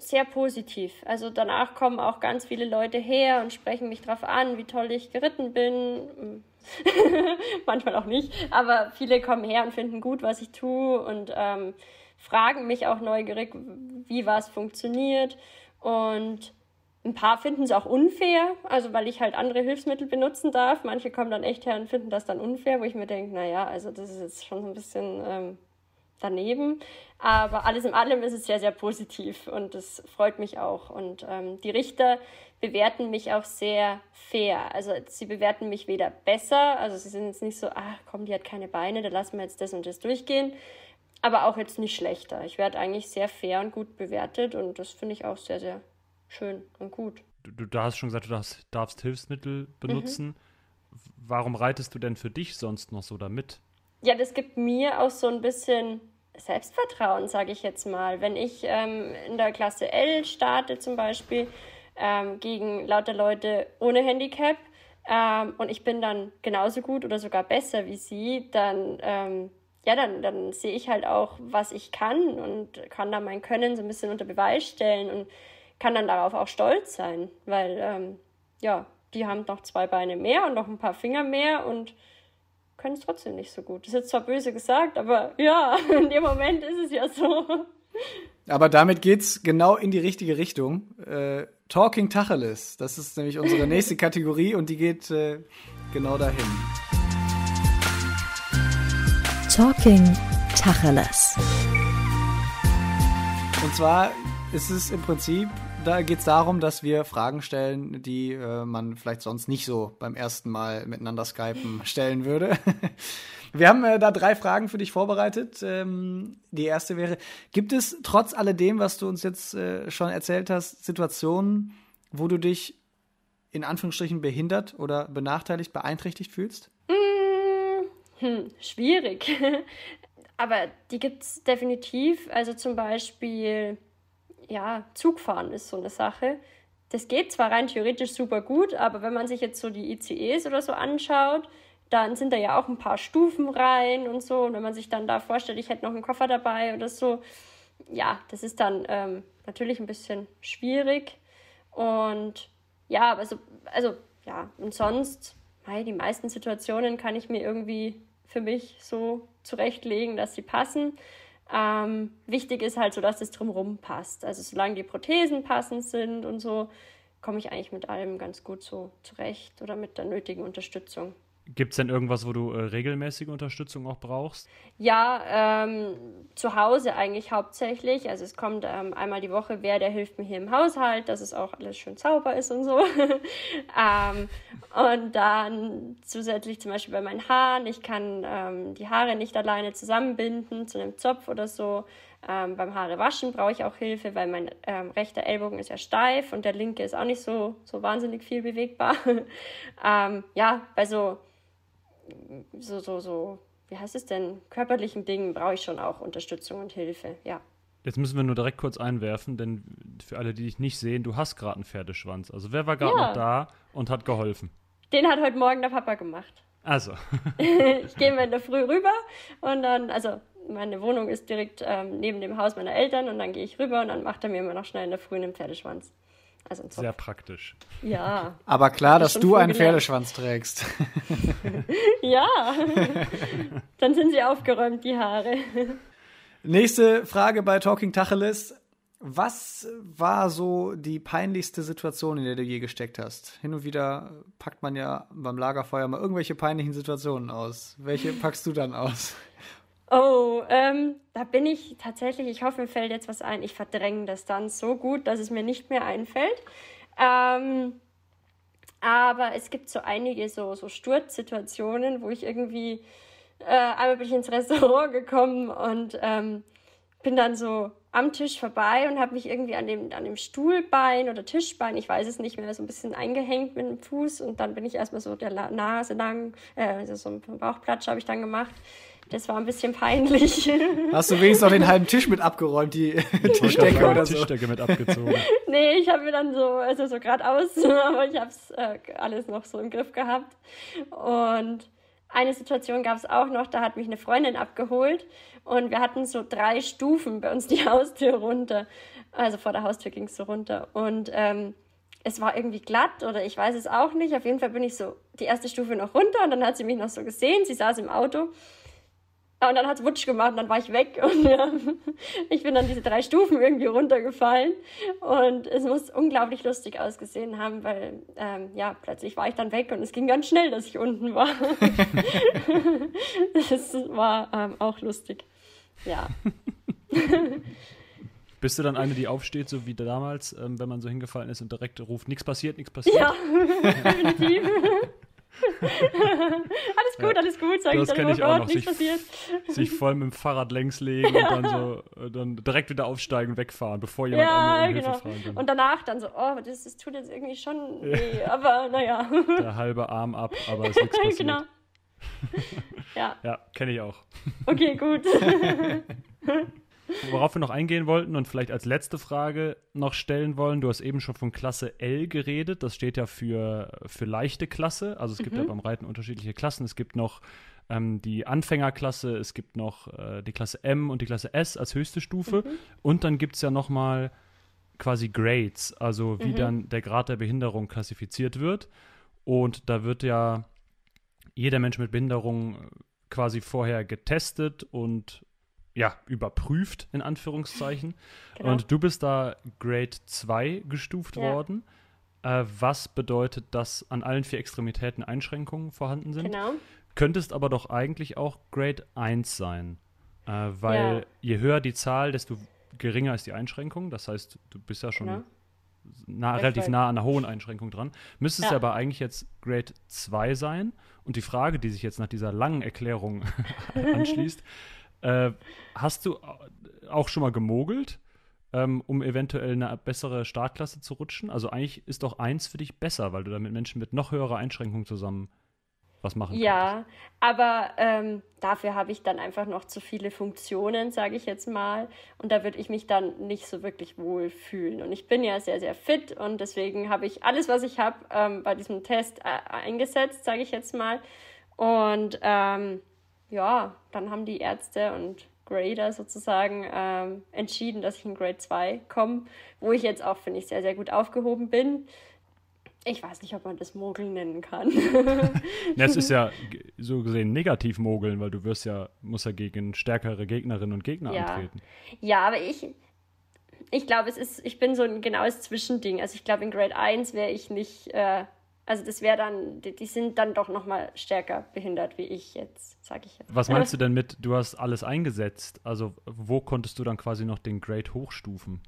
Sehr positiv. Also danach kommen auch ganz viele Leute her und sprechen mich darauf an, wie toll ich geritten bin. Manchmal auch nicht, aber viele kommen her und finden gut, was ich tue und ähm, fragen mich auch neugierig, wie was funktioniert. Und ein paar finden es auch unfair, also weil ich halt andere Hilfsmittel benutzen darf. Manche kommen dann echt her und finden das dann unfair, wo ich mir denke, naja, also das ist jetzt schon so ein bisschen ähm, daneben. Aber alles in allem ist es sehr, sehr positiv und das freut mich auch. Und ähm, die Richter bewerten mich auch sehr fair. Also sie bewerten mich weder besser, also sie sind jetzt nicht so, ach komm, die hat keine Beine, da lassen wir jetzt das und das durchgehen, aber auch jetzt nicht schlechter. Ich werde eigentlich sehr fair und gut bewertet und das finde ich auch sehr, sehr schön und gut. Du, du hast schon gesagt, du darfst, darfst Hilfsmittel benutzen. Mhm. Warum reitest du denn für dich sonst noch so damit? Ja, das gibt mir auch so ein bisschen Selbstvertrauen, sage ich jetzt mal. Wenn ich ähm, in der Klasse L starte zum Beispiel ähm, gegen lauter Leute ohne Handicap ähm, und ich bin dann genauso gut oder sogar besser wie sie, dann ähm, ja, dann, dann sehe ich halt auch, was ich kann und kann dann mein Können so ein bisschen unter Beweis stellen und kann dann darauf auch stolz sein, weil ähm, ja, die haben noch zwei Beine mehr und noch ein paar Finger mehr und können es trotzdem nicht so gut. Das ist jetzt zwar böse gesagt, aber ja, in dem Moment ist es ja so. Aber damit geht's genau in die richtige Richtung. Äh, Talking Tacheles, das ist nämlich unsere nächste Kategorie und die geht äh, genau dahin. Talking Tacheles. Und zwar ist es im Prinzip, da geht es darum, dass wir Fragen stellen, die äh, man vielleicht sonst nicht so beim ersten Mal miteinander skypen stellen würde. wir haben äh, da drei Fragen für dich vorbereitet. Ähm, die erste wäre, gibt es trotz alledem, was du uns jetzt äh, schon erzählt hast, Situationen, wo du dich in Anführungsstrichen behindert oder benachteiligt, beeinträchtigt fühlst? Hm, schwierig. Aber die gibt es definitiv. Also zum Beispiel, ja, Zugfahren ist so eine Sache. Das geht zwar rein theoretisch super gut, aber wenn man sich jetzt so die ICEs oder so anschaut, dann sind da ja auch ein paar Stufen rein und so. Und wenn man sich dann da vorstellt, ich hätte noch einen Koffer dabei oder so, ja, das ist dann ähm, natürlich ein bisschen schwierig. Und ja, also, also ja, und sonst, hey, die meisten Situationen kann ich mir irgendwie für mich so zurechtlegen, dass sie passen. Ähm, wichtig ist halt so, dass es drumherum passt. Also solange die Prothesen passend sind und so, komme ich eigentlich mit allem ganz gut so zurecht oder mit der nötigen Unterstützung. Gibt es denn irgendwas, wo du äh, regelmäßige Unterstützung auch brauchst? Ja, ähm, zu Hause eigentlich hauptsächlich. Also es kommt ähm, einmal die Woche, wer, der hilft mir hier im Haushalt, dass es auch alles schön sauber ist und so. ähm, und dann zusätzlich zum Beispiel bei meinen Haaren. Ich kann ähm, die Haare nicht alleine zusammenbinden zu einem Zopf oder so. Ähm, beim Haare waschen brauche ich auch Hilfe, weil mein ähm, rechter Ellbogen ist ja steif und der linke ist auch nicht so, so wahnsinnig viel bewegbar. ja, bei so so, so, so, wie heißt es denn, körperlichen Dingen brauche ich schon auch Unterstützung und Hilfe, ja. Jetzt müssen wir nur direkt kurz einwerfen, denn für alle, die dich nicht sehen, du hast gerade einen Pferdeschwanz. Also wer war gerade ja. noch da und hat geholfen? Den hat heute Morgen der Papa gemacht. Also. ich gehe mal in der Früh rüber und dann, also meine Wohnung ist direkt ähm, neben dem Haus meiner Eltern und dann gehe ich rüber und dann macht er mir immer noch schnell in der Früh einen Pferdeschwanz. Also Sehr praktisch. Ja. Aber klar, dass du einen Pferdeschwanz trägst. ja. Dann sind sie aufgeräumt, die Haare. Nächste Frage bei Talking Tacheles. Was war so die peinlichste Situation, in der du je gesteckt hast? Hin und wieder packt man ja beim Lagerfeuer mal irgendwelche peinlichen Situationen aus. Welche packst du dann aus? Oh, ähm, da bin ich tatsächlich, ich hoffe, mir fällt jetzt was ein. Ich verdränge das dann so gut, dass es mir nicht mehr einfällt. Ähm, aber es gibt so einige so, so Sturzsituationen, wo ich irgendwie, äh, einmal bin ich ins Restaurant gekommen und ähm, bin dann so am Tisch vorbei und habe mich irgendwie an dem, an dem Stuhlbein oder Tischbein, ich weiß es nicht mehr, so ein bisschen eingehängt mit dem Fuß und dann bin ich erstmal so der Nase lang, äh, also so ein Bauchplatsch habe ich dann gemacht das war ein bisschen peinlich. Hast du wenigstens noch den halben Tisch mit abgeräumt, die Tischdecke oder so? Tischdecke mit abgezogen. nee, ich habe mir dann so, also so geradeaus, aber ich habe es äh, alles noch so im Griff gehabt. Und eine Situation gab es auch noch, da hat mich eine Freundin abgeholt und wir hatten so drei Stufen bei uns die Haustür runter. Also vor der Haustür ging es so runter. Und ähm, es war irgendwie glatt oder ich weiß es auch nicht. Auf jeden Fall bin ich so die erste Stufe noch runter und dann hat sie mich noch so gesehen. Sie saß im Auto und dann hat es Wutsch gemacht und dann war ich weg. Und ja, ich bin dann diese drei Stufen irgendwie runtergefallen. Und es muss unglaublich lustig ausgesehen haben, weil ähm, ja, plötzlich war ich dann weg und es ging ganz schnell, dass ich unten war. das war ähm, auch lustig. Ja. Bist du dann eine, die aufsteht, so wie damals, ähm, wenn man so hingefallen ist und direkt ruft, nichts passiert, nichts passiert? Ja, definitiv alles gut, alles gut, sag das ich dann immer, ich auch noch, nichts passiert. Sich voll mit dem Fahrrad längs legen und dann so äh, dann direkt wieder aufsteigen, wegfahren, bevor jemand ja, um genau. Hilfe fragen kann. Und danach dann so, oh, das, das tut jetzt irgendwie schon weh, aber naja. Der halbe Arm ab, aber es ist nichts passiert. genau. Ja. Ja, kenne ich auch. Okay, gut. Worauf wir noch eingehen wollten und vielleicht als letzte Frage noch stellen wollen, du hast eben schon von Klasse L geredet, das steht ja für, für leichte Klasse, also es gibt mhm. ja beim Reiten unterschiedliche Klassen, es gibt noch ähm, die Anfängerklasse, es gibt noch äh, die Klasse M und die Klasse S als höchste Stufe mhm. und dann gibt es ja nochmal quasi Grades, also wie mhm. dann der Grad der Behinderung klassifiziert wird und da wird ja jeder Mensch mit Behinderung quasi vorher getestet und ja, überprüft, in Anführungszeichen. Genau. Und du bist da Grade 2 gestuft ja. worden. Äh, was bedeutet, dass an allen vier Extremitäten Einschränkungen vorhanden sind? Genau. Könntest aber doch eigentlich auch Grade 1 sein. Äh, weil ja. je höher die Zahl, desto geringer ist die Einschränkung. Das heißt, du bist ja schon genau. nah, relativ nah an einer hohen Einschränkung dran. Müsstest ja. aber eigentlich jetzt Grade 2 sein. Und die Frage, die sich jetzt nach dieser langen Erklärung anschließt, äh, hast du auch schon mal gemogelt, ähm, um eventuell eine bessere Startklasse zu rutschen? Also eigentlich ist doch eins für dich besser, weil du da mit Menschen mit noch höherer Einschränkung zusammen was machen kannst. Ja, aber ähm, dafür habe ich dann einfach noch zu viele Funktionen, sage ich jetzt mal. Und da würde ich mich dann nicht so wirklich wohl fühlen. Und ich bin ja sehr, sehr fit und deswegen habe ich alles, was ich habe, ähm, bei diesem Test äh, eingesetzt, sage ich jetzt mal. Und ähm, ja, dann haben die Ärzte und Grader sozusagen ähm, entschieden, dass ich in Grade 2 komme, wo ich jetzt auch, finde ich, sehr, sehr gut aufgehoben bin. Ich weiß nicht, ob man das Mogeln nennen kann. Es ist ja so gesehen negativ Mogeln, weil du wirst ja, musst ja gegen stärkere Gegnerinnen und Gegner ja. antreten. Ja, aber ich, ich glaube, es ist, ich bin so ein genaues Zwischending. Also ich glaube, in Grade 1 wäre ich nicht äh, also das wäre dann, die, die, sind dann doch noch mal stärker behindert wie ich jetzt, sage ich jetzt. Was meinst du denn mit, du hast alles eingesetzt? Also wo konntest du dann quasi noch den Grade hochstufen?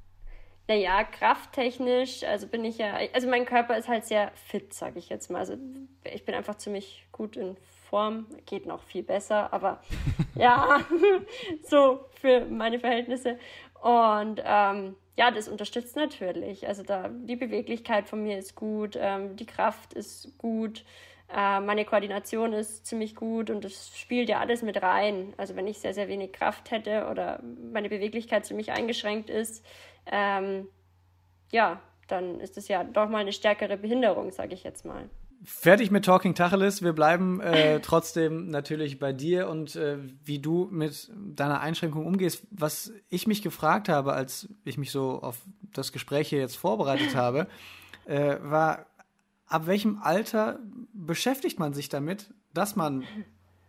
Naja, krafttechnisch, also bin ich ja, also mein Körper ist halt sehr fit, sage ich jetzt mal. Also ich bin einfach ziemlich gut in Form, geht noch viel besser, aber ja, so für meine Verhältnisse. Und ähm, ja, das unterstützt natürlich. Also da die Beweglichkeit von mir ist gut, ähm, die Kraft ist gut. Äh, meine Koordination ist ziemlich gut und das spielt ja alles mit rein. Also wenn ich sehr, sehr wenig Kraft hätte oder meine Beweglichkeit ziemlich eingeschränkt ist, ähm, ja, dann ist es ja doch mal eine stärkere Behinderung, sage ich jetzt mal. Fertig mit Talking Tacheles. Wir bleiben äh, trotzdem natürlich bei dir und äh, wie du mit deiner Einschränkung umgehst. Was ich mich gefragt habe, als ich mich so auf das Gespräch hier jetzt vorbereitet habe, äh, war, ab welchem Alter beschäftigt man sich damit, dass man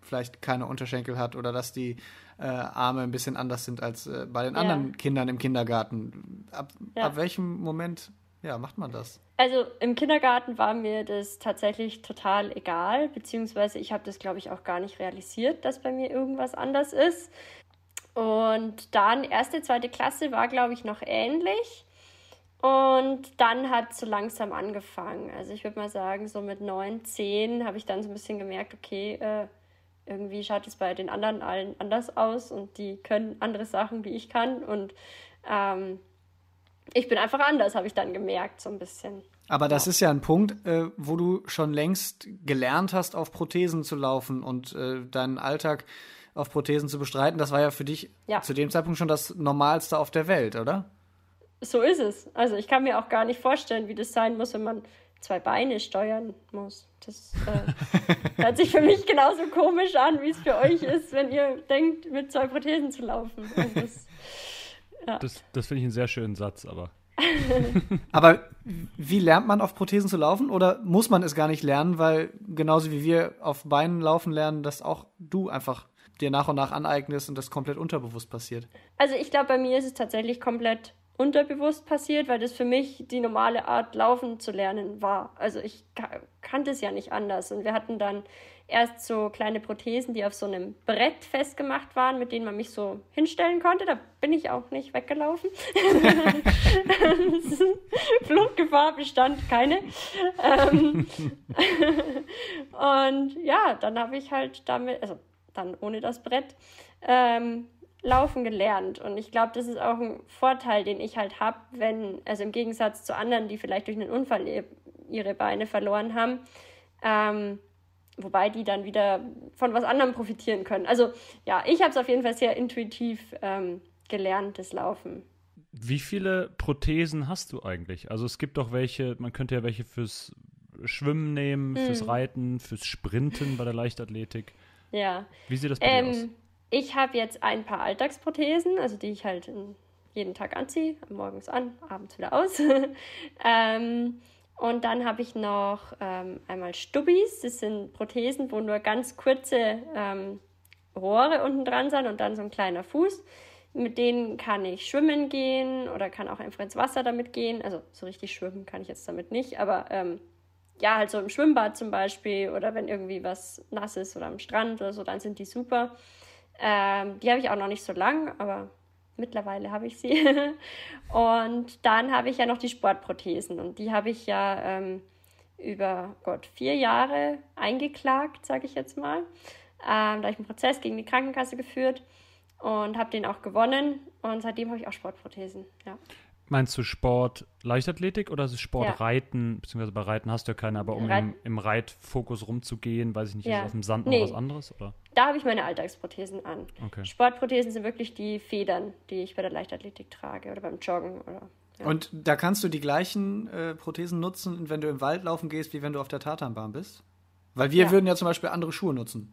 vielleicht keine Unterschenkel hat oder dass die äh, Arme ein bisschen anders sind als äh, bei den anderen ja. Kindern im Kindergarten? Ab, ja. ab welchem Moment ja, macht man das? Also im Kindergarten war mir das tatsächlich total egal, beziehungsweise ich habe das, glaube ich, auch gar nicht realisiert, dass bei mir irgendwas anders ist. Und dann erste, zweite Klasse war, glaube ich, noch ähnlich. Und dann hat es so langsam angefangen. Also ich würde mal sagen, so mit neun, zehn habe ich dann so ein bisschen gemerkt, okay, äh, irgendwie schaut es bei den anderen allen anders aus und die können andere Sachen, wie ich kann. Und ähm, ich bin einfach anders, habe ich dann gemerkt, so ein bisschen. Aber das ja. ist ja ein Punkt, äh, wo du schon längst gelernt hast, auf Prothesen zu laufen und äh, deinen Alltag auf Prothesen zu bestreiten. Das war ja für dich ja. zu dem Zeitpunkt schon das Normalste auf der Welt, oder? so ist es. Also ich kann mir auch gar nicht vorstellen, wie das sein muss, wenn man zwei Beine steuern muss. Das äh, hört sich für mich genauso komisch an, wie es für euch ist, wenn ihr denkt, mit zwei Prothesen zu laufen. Also das, ja. das, das finde ich einen sehr schönen Satz, aber. aber wie lernt man auf Prothesen zu laufen? Oder muss man es gar nicht lernen, weil genauso wie wir auf Beinen laufen lernen, dass auch du einfach dir nach und nach aneignest und das komplett unterbewusst passiert? Also ich glaube, bei mir ist es tatsächlich komplett unterbewusst passiert, weil das für mich die normale Art, laufen zu lernen war. Also ich kannte es ja nicht anders. Und wir hatten dann erst so kleine Prothesen, die auf so einem Brett festgemacht waren, mit denen man mich so hinstellen konnte. Da bin ich auch nicht weggelaufen. Fluchtgefahr bestand keine. Ähm, und ja, dann habe ich halt damit, also dann ohne das Brett, ähm, laufen gelernt. Und ich glaube, das ist auch ein Vorteil, den ich halt habe, wenn, also im Gegensatz zu anderen, die vielleicht durch einen Unfall ihre Beine verloren haben, ähm, wobei die dann wieder von was anderem profitieren können. Also ja, ich habe es auf jeden Fall sehr intuitiv ähm, gelernt, das Laufen. Wie viele Prothesen hast du eigentlich? Also es gibt doch welche, man könnte ja welche fürs Schwimmen nehmen, hm. fürs Reiten, fürs Sprinten bei der Leichtathletik. Ja. Wie sieht das bei ähm, dir aus? Ich habe jetzt ein paar Alltagsprothesen, also die ich halt jeden Tag anziehe, morgens an, abends wieder aus. ähm, und dann habe ich noch ähm, einmal Stubbis, das sind Prothesen, wo nur ganz kurze ähm, Rohre unten dran sind und dann so ein kleiner Fuß. Mit denen kann ich schwimmen gehen oder kann auch einfach ins Wasser damit gehen. Also so richtig schwimmen kann ich jetzt damit nicht, aber ähm, ja, halt so im Schwimmbad zum Beispiel oder wenn irgendwie was nass ist oder am Strand oder so, dann sind die super. Ähm, die habe ich auch noch nicht so lang, aber mittlerweile habe ich sie. und dann habe ich ja noch die Sportprothesen und die habe ich ja ähm, über Gott vier Jahre eingeklagt, sage ich jetzt mal. Ähm, da habe ich einen Prozess gegen die Krankenkasse geführt und habe den auch gewonnen und seitdem habe ich auch Sportprothesen. Ja. Meinst du Sport Leichtathletik oder ist es Sport ja. Reiten? Beziehungsweise bei Reiten hast du ja keine, aber um Reit im, im, Reitfokus rumzugehen, weiß ich nicht, ja. ist es auf dem Sand nee. noch was anderes? Oder? Da habe ich meine Alltagsprothesen an. Okay. Sportprothesen sind wirklich die Federn, die ich bei der Leichtathletik trage oder beim Joggen. Oder, ja. Und da kannst du die gleichen äh, Prothesen nutzen, wenn du im Wald laufen gehst, wie wenn du auf der Tatanbahn bist? Weil wir würden ja zum Beispiel andere Schuhe nutzen.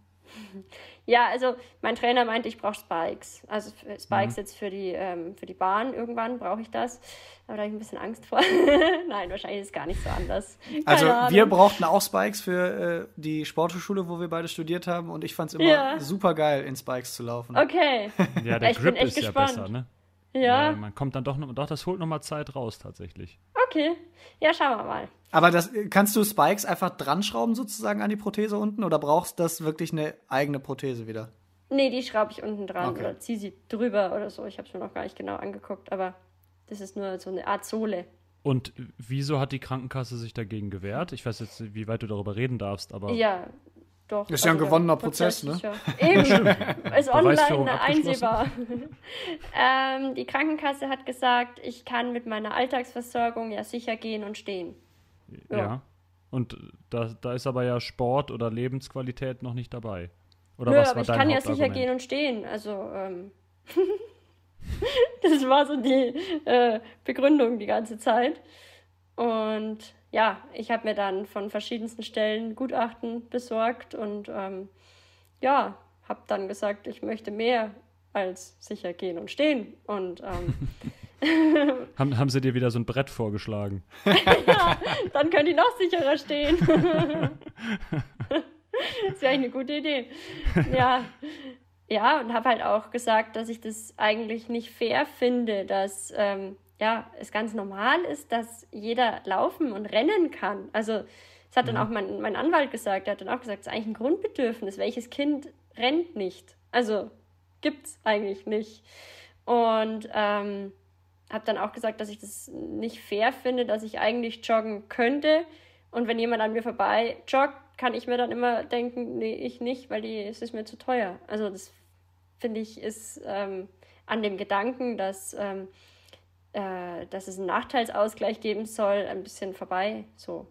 Ja, also mein Trainer meinte, ich brauche Spikes. Also Spikes mhm. jetzt für die, ähm, für die Bahn irgendwann brauche ich das. Aber da habe ich ein bisschen Angst vor. Nein, wahrscheinlich ist es gar nicht so anders. Keine also Ahnung. wir brauchten auch Spikes für äh, die Sporthochschule, wo wir beide studiert haben. Und ich fand es immer ja. super geil, in Spikes zu laufen. Okay. ja, der ich Grip ist gespannt. ja besser, ne? Ja. ja. Man kommt dann doch noch, doch, das holt nochmal Zeit raus tatsächlich. Okay. Ja, schauen wir mal. Aber das, kannst du Spikes einfach dran schrauben sozusagen an die Prothese unten oder brauchst du das wirklich eine eigene Prothese wieder? Nee, die schraube ich unten dran okay. oder ziehe sie drüber oder so. Ich habe es mir noch gar nicht genau angeguckt, aber das ist nur so eine Art Sohle. Und wieso hat die Krankenkasse sich dagegen gewehrt? Ich weiß jetzt, wie weit du darüber reden darfst, aber. Ja, doch. Ist ja ein also gewonnener Prozess, Prozess, ne? Eben, ist online einsehbar. ähm, die Krankenkasse hat gesagt, ich kann mit meiner Alltagsversorgung ja sicher gehen und stehen. Ja. ja. Und da, da ist aber ja Sport oder Lebensqualität noch nicht dabei. Oder Nö, was aber ich dein kann ja sicher gehen und stehen. Also, ähm, das war so die äh, Begründung die ganze Zeit. Und ja, ich habe mir dann von verschiedensten Stellen Gutachten besorgt und ähm, ja, habe dann gesagt, ich möchte mehr als sicher gehen und stehen. Und ähm, Haben, haben sie dir wieder so ein Brett vorgeschlagen? dann könnt ihr noch sicherer stehen. das wäre eine gute Idee. Ja, ja und habe halt auch gesagt, dass ich das eigentlich nicht fair finde, dass ähm, ja, es ganz normal ist, dass jeder laufen und rennen kann. Also, das hat dann auch mein, mein Anwalt gesagt. Der hat dann auch gesagt, es ist eigentlich ein Grundbedürfnis. Welches Kind rennt nicht? Also, gibt's eigentlich nicht. Und ähm, habe dann auch gesagt, dass ich das nicht fair finde, dass ich eigentlich joggen könnte. Und wenn jemand an mir vorbei joggt, kann ich mir dann immer denken, nee, ich nicht, weil die, es ist mir zu teuer. Also das finde ich ist ähm, an dem Gedanken, dass, ähm, äh, dass es einen Nachteilsausgleich geben soll, ein bisschen vorbei. So,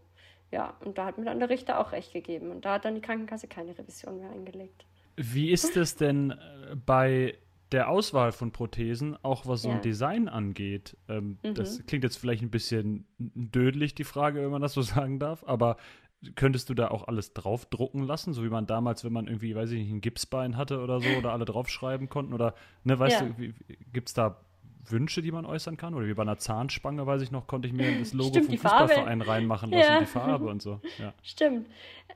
ja, und da hat mir dann der Richter auch recht gegeben. Und da hat dann die Krankenkasse keine Revision mehr eingelegt. Wie ist es denn äh, bei der Auswahl von Prothesen, auch was so Ja. ein Design angeht? Ähm, Mhm. Das klingt jetzt vielleicht ein bisschen dödlich, die Frage, wenn man das so sagen darf, aber könntest du da auch alles draufdrucken lassen, so wie man damals, wenn man irgendwie, weiß ich nicht, ein Gipsbein hatte oder so, oder alle draufschreiben konnten? Oder, ne, weißt Ja. du, gibt es da Wünsche, die man äußern kann? Oder wie bei einer Zahnspange, weiß ich noch, konnte ich mir das Logo Stimmt, vom. Fußballverein reinmachen lassen, Ja. die Farbe und so. Ja. Stimmt.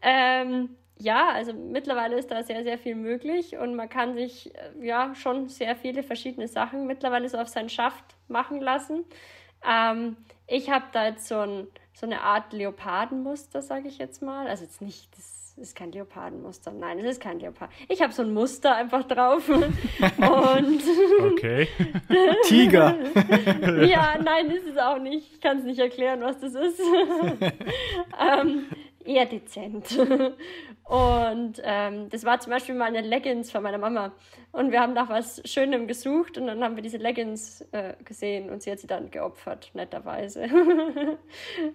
Ähm, ja, also mittlerweile ist da sehr, sehr viel möglich und man kann sich äh, ja schon sehr viele verschiedene Sachen mittlerweile so auf seinen Schaft machen lassen. Ähm, ich habe da jetzt so, ein, so eine Art Leopardenmuster, sage ich jetzt mal. Also jetzt nicht, das ist kein Leopardenmuster. Nein, es ist kein Leopard. Ich habe so ein Muster einfach drauf. und Okay. Tiger. ja, nein, ist es auch nicht. Ich kann es nicht erklären, was das ist. ähm, eher dezent. Und ähm, das war zum Beispiel mal eine Leggings von meiner Mama. Und wir haben nach was Schönem gesucht und dann haben wir diese Leggings äh, gesehen und sie hat sie dann geopfert, netterweise.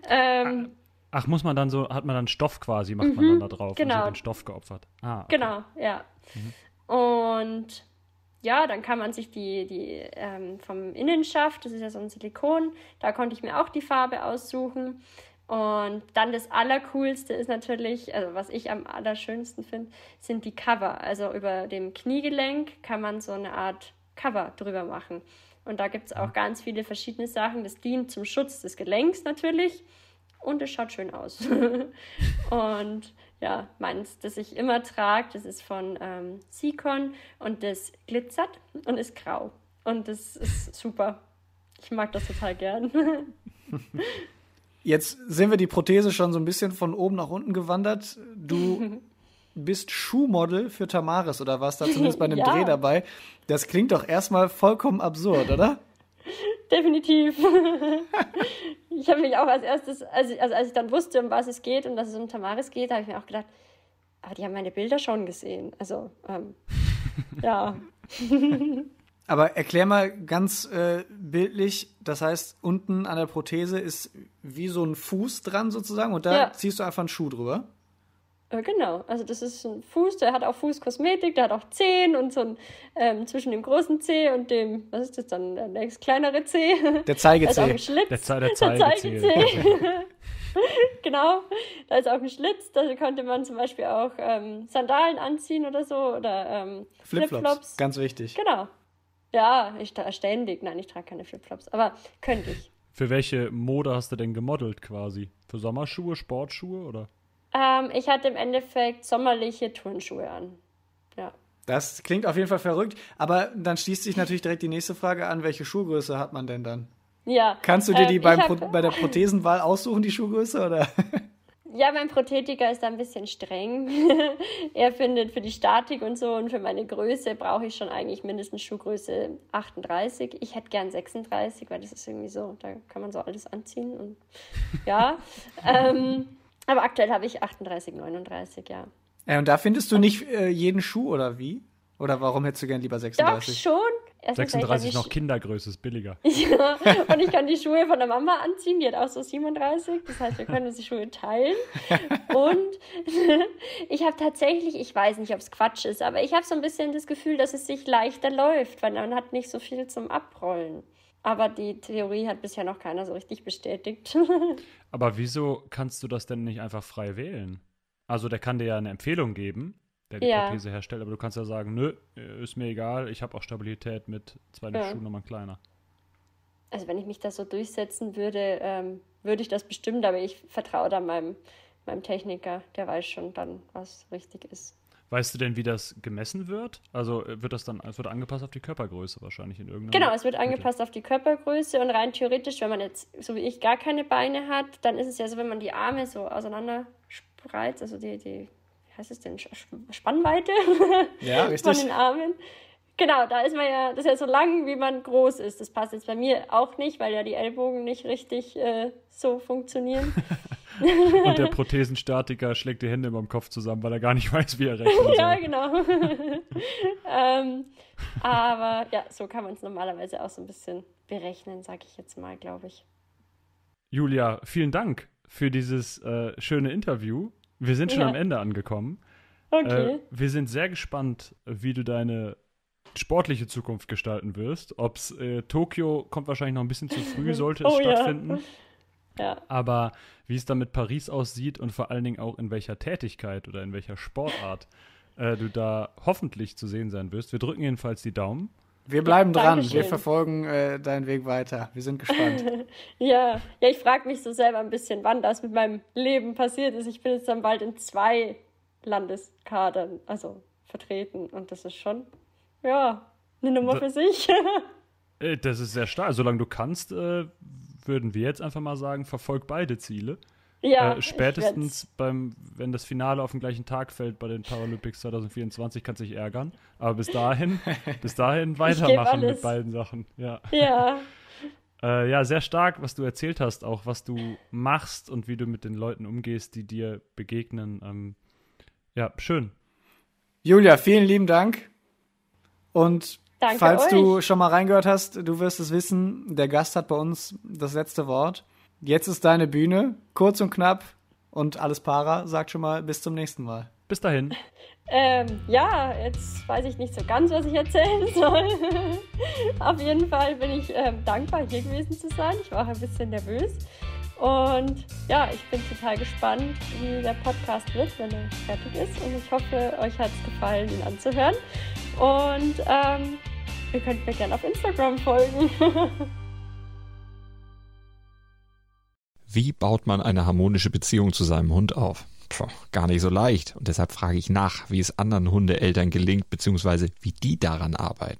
ähm, Ach, muss man dann so, hat man dann Stoff quasi, macht man dann da drauf genau. hat den Stoff geopfert. Ah, okay. Genau, ja. Und ja, dann kann man sich die, die ähm, vom Innenschaft, das ist ja so ein Silikon, da konnte ich mir auch die Farbe aussuchen. Und dann das Allercoolste ist natürlich, also was ich am allerschönsten finde, sind die Cover. Also über dem Kniegelenk kann man so eine Art Cover drüber machen. Und da gibt es auch ganz viele verschiedene Sachen. Das dient zum Schutz des Gelenks natürlich. Und es schaut schön aus. und ja, meins, das ich immer trage, das ist von ähm, Sikon und das glitzert und ist grau. Und das ist super. Ich mag das total gern. Jetzt sehen wir die Prothese schon so ein bisschen von oben nach unten gewandert. Du bist Schuhmodel für Tamaris oder warst da zumindest bei einem Ja. Dreh dabei. Das klingt doch erstmal vollkommen absurd, oder? Definitiv. ich habe mich auch als erstes, also, also als ich dann wusste, um was es geht und dass es um Tamaris geht, habe ich mir auch gedacht, aber die haben meine Bilder schon gesehen. Also, ähm, ja. Aber erklär mal ganz äh, bildlich, das heißt, unten an der Prothese ist wie so ein Fuß dran sozusagen und da Ja. ziehst du einfach einen Schuh drüber. Äh, Genau, also das ist ein Fuß, der hat auch Fußkosmetik, der hat auch Zehen und so ein ähm, zwischen dem großen Zeh und dem, was ist das dann, der nächst kleinere Zeh. Der Da ist auch Zeigezeh. ein Schlitz. Der Ze- der Der Zeigezeh. Zeigezeh. genau, da ist auch ein Schlitz, da konnte man zum Beispiel auch ähm, Sandalen anziehen oder so oder ähm, Flipflops. Flipflops. Ganz wichtig. Genau. Ja, ich ständig. Nein, ich trage keine Flipflops, aber könnte ich. Für welche Mode hast du denn gemodelt quasi? Für Sommerschuhe, Sportschuhe oder? Ähm, ich hatte im Endeffekt sommerliche Turnschuhe an. Ja. Das klingt auf jeden Fall verrückt, aber dann schließt sich natürlich direkt die nächste Frage an, welche Schuhgröße hat man denn dann? Ja. Kannst du dir die ähm, beim hab- bei der Prothesenwahl aussuchen, die Schuhgröße, oder? Ja, mein Prothetiker ist da ein bisschen streng. er findet für die Statik und so und für meine Größe brauche ich schon eigentlich mindestens Schuhgröße 38. Ich hätte gern 36, weil das ist irgendwie so, da kann man so alles anziehen und ja. ähm, aber aktuell habe ich 38, 39, ja. Ja, und da findest du nicht äh, jeden Schuh, oder wie? Oder warum hättest du gern lieber Doch 36? schon, erstens 36 ich noch Kindergröße, ist billiger. ja, und ich kann die Schuhe von der Mama anziehen, die hat auch so 37. Das heißt, wir können uns die Schuhe teilen. Und ich habe tatsächlich, ich weiß nicht, ob es Quatsch ist, aber ich habe so ein bisschen das Gefühl, dass es sich leichter läuft, weil man hat nicht so viel zum Abrollen. Aber die Theorie hat bisher noch keiner so richtig bestätigt. Aber wieso kannst du das denn nicht einfach frei wählen? Also der kann dir ja eine Empfehlung geben, der die Ja. Prothese herstellt, aber du kannst ja sagen, nö, ist mir egal, ich habe auch Stabilität mit zwei Ja. Schuhnummern kleiner. Also wenn ich mich da so durchsetzen würde, ähm, würde ich das bestimmt, aber ich vertraue da meinem, meinem Techniker, der weiß schon dann, was richtig ist. Weißt du denn, wie das gemessen wird? Also äh, wird das dann, es wird angepasst auf die Körpergröße wahrscheinlich in irgendeiner Genau, es wird angepasst auf die Körpergröße und rein theoretisch, wenn man jetzt, so wie ich, gar keine Beine hat, dann ist es ja so, wenn man die Arme so auseinander spreizt, also die, die wie heißt es denn, Spannweite Ja, von den Armen. Genau, da ist man ja, das ist ja so lang, wie man groß ist. Das passt jetzt bei mir auch nicht, weil ja die Ellbogen nicht richtig äh, so funktionieren. Und der Prothesenstatiker schlägt die Hände über dem Kopf zusammen, weil er gar nicht weiß, wie er rechnen ja, soll. genau. ähm, aber ja, so kann man es normalerweise auch so ein bisschen berechnen, sage ich jetzt mal, glaube ich. Julia, vielen Dank für dieses äh, schöne Interview. Wir sind schon Ja. am Ende angekommen. Okay. Äh, wir sind sehr gespannt, wie du deine sportliche Zukunft gestalten wirst. Ob's äh, Tokio kommt wahrscheinlich noch ein bisschen zu früh, sollte es Oh ja. stattfinden. ja. Aber wie es dann mit Paris aussieht und vor allen Dingen auch in welcher Tätigkeit oder in welcher Sportart äh, du da hoffentlich zu sehen sein wirst. Wir drücken jedenfalls die Daumen. Wir bleiben dran. Dankeschön. Wir verfolgen äh, deinen Weg weiter. Wir sind gespannt. Ja, ja, ich frage mich so selber ein bisschen, wann das mit meinem Leben passiert ist. Ich bin jetzt dann bald in zwei Landeskadern, also vertreten. Und das ist schon, ja, eine Nummer Da- für sich. Das ist sehr stark. Solange du kannst, äh, würden wir jetzt einfach mal sagen, verfolg beide Ziele. ja, äh, ich spätestens beim, wenn das Finale auf den gleichen Tag fällt bei den Paralympics 2024, kannst du dich ärgern. Aber bis dahin, bis dahin weitermachen mit beiden Sachen. Ja. Ja, Äh, ja, sehr stark, was du erzählt hast, auch was du machst und wie du mit den Leuten umgehst, die dir begegnen. Ähm, ja, schön. Julia, vielen lieben Dank. Und Danke falls du euch. schon mal reingehört hast, du wirst es wissen, der Gast hat bei uns das letzte Wort. Jetzt ist deine Bühne, kurz und knapp und alles para. Sagt schon mal bis zum nächsten Mal. Bis dahin. ähm, ja, jetzt weiß ich nicht so ganz, was ich erzählen soll. Auf jeden Fall bin ich ähm, dankbar, hier gewesen zu sein. Ich war auch ein bisschen nervös. Und ja, ich bin total gespannt, wie der Podcast wird, wenn er fertig ist. Und ich hoffe, euch hat es gefallen, ihn anzuhören. Und ähm, ihr könnt mir gerne auf Instagram folgen. Wie baut man eine harmonische Beziehung zu seinem Hund auf? Puh, gar nicht so leicht. Und deshalb frage ich nach, wie es anderen Hundeeltern gelingt, beziehungsweise wie die daran arbeiten.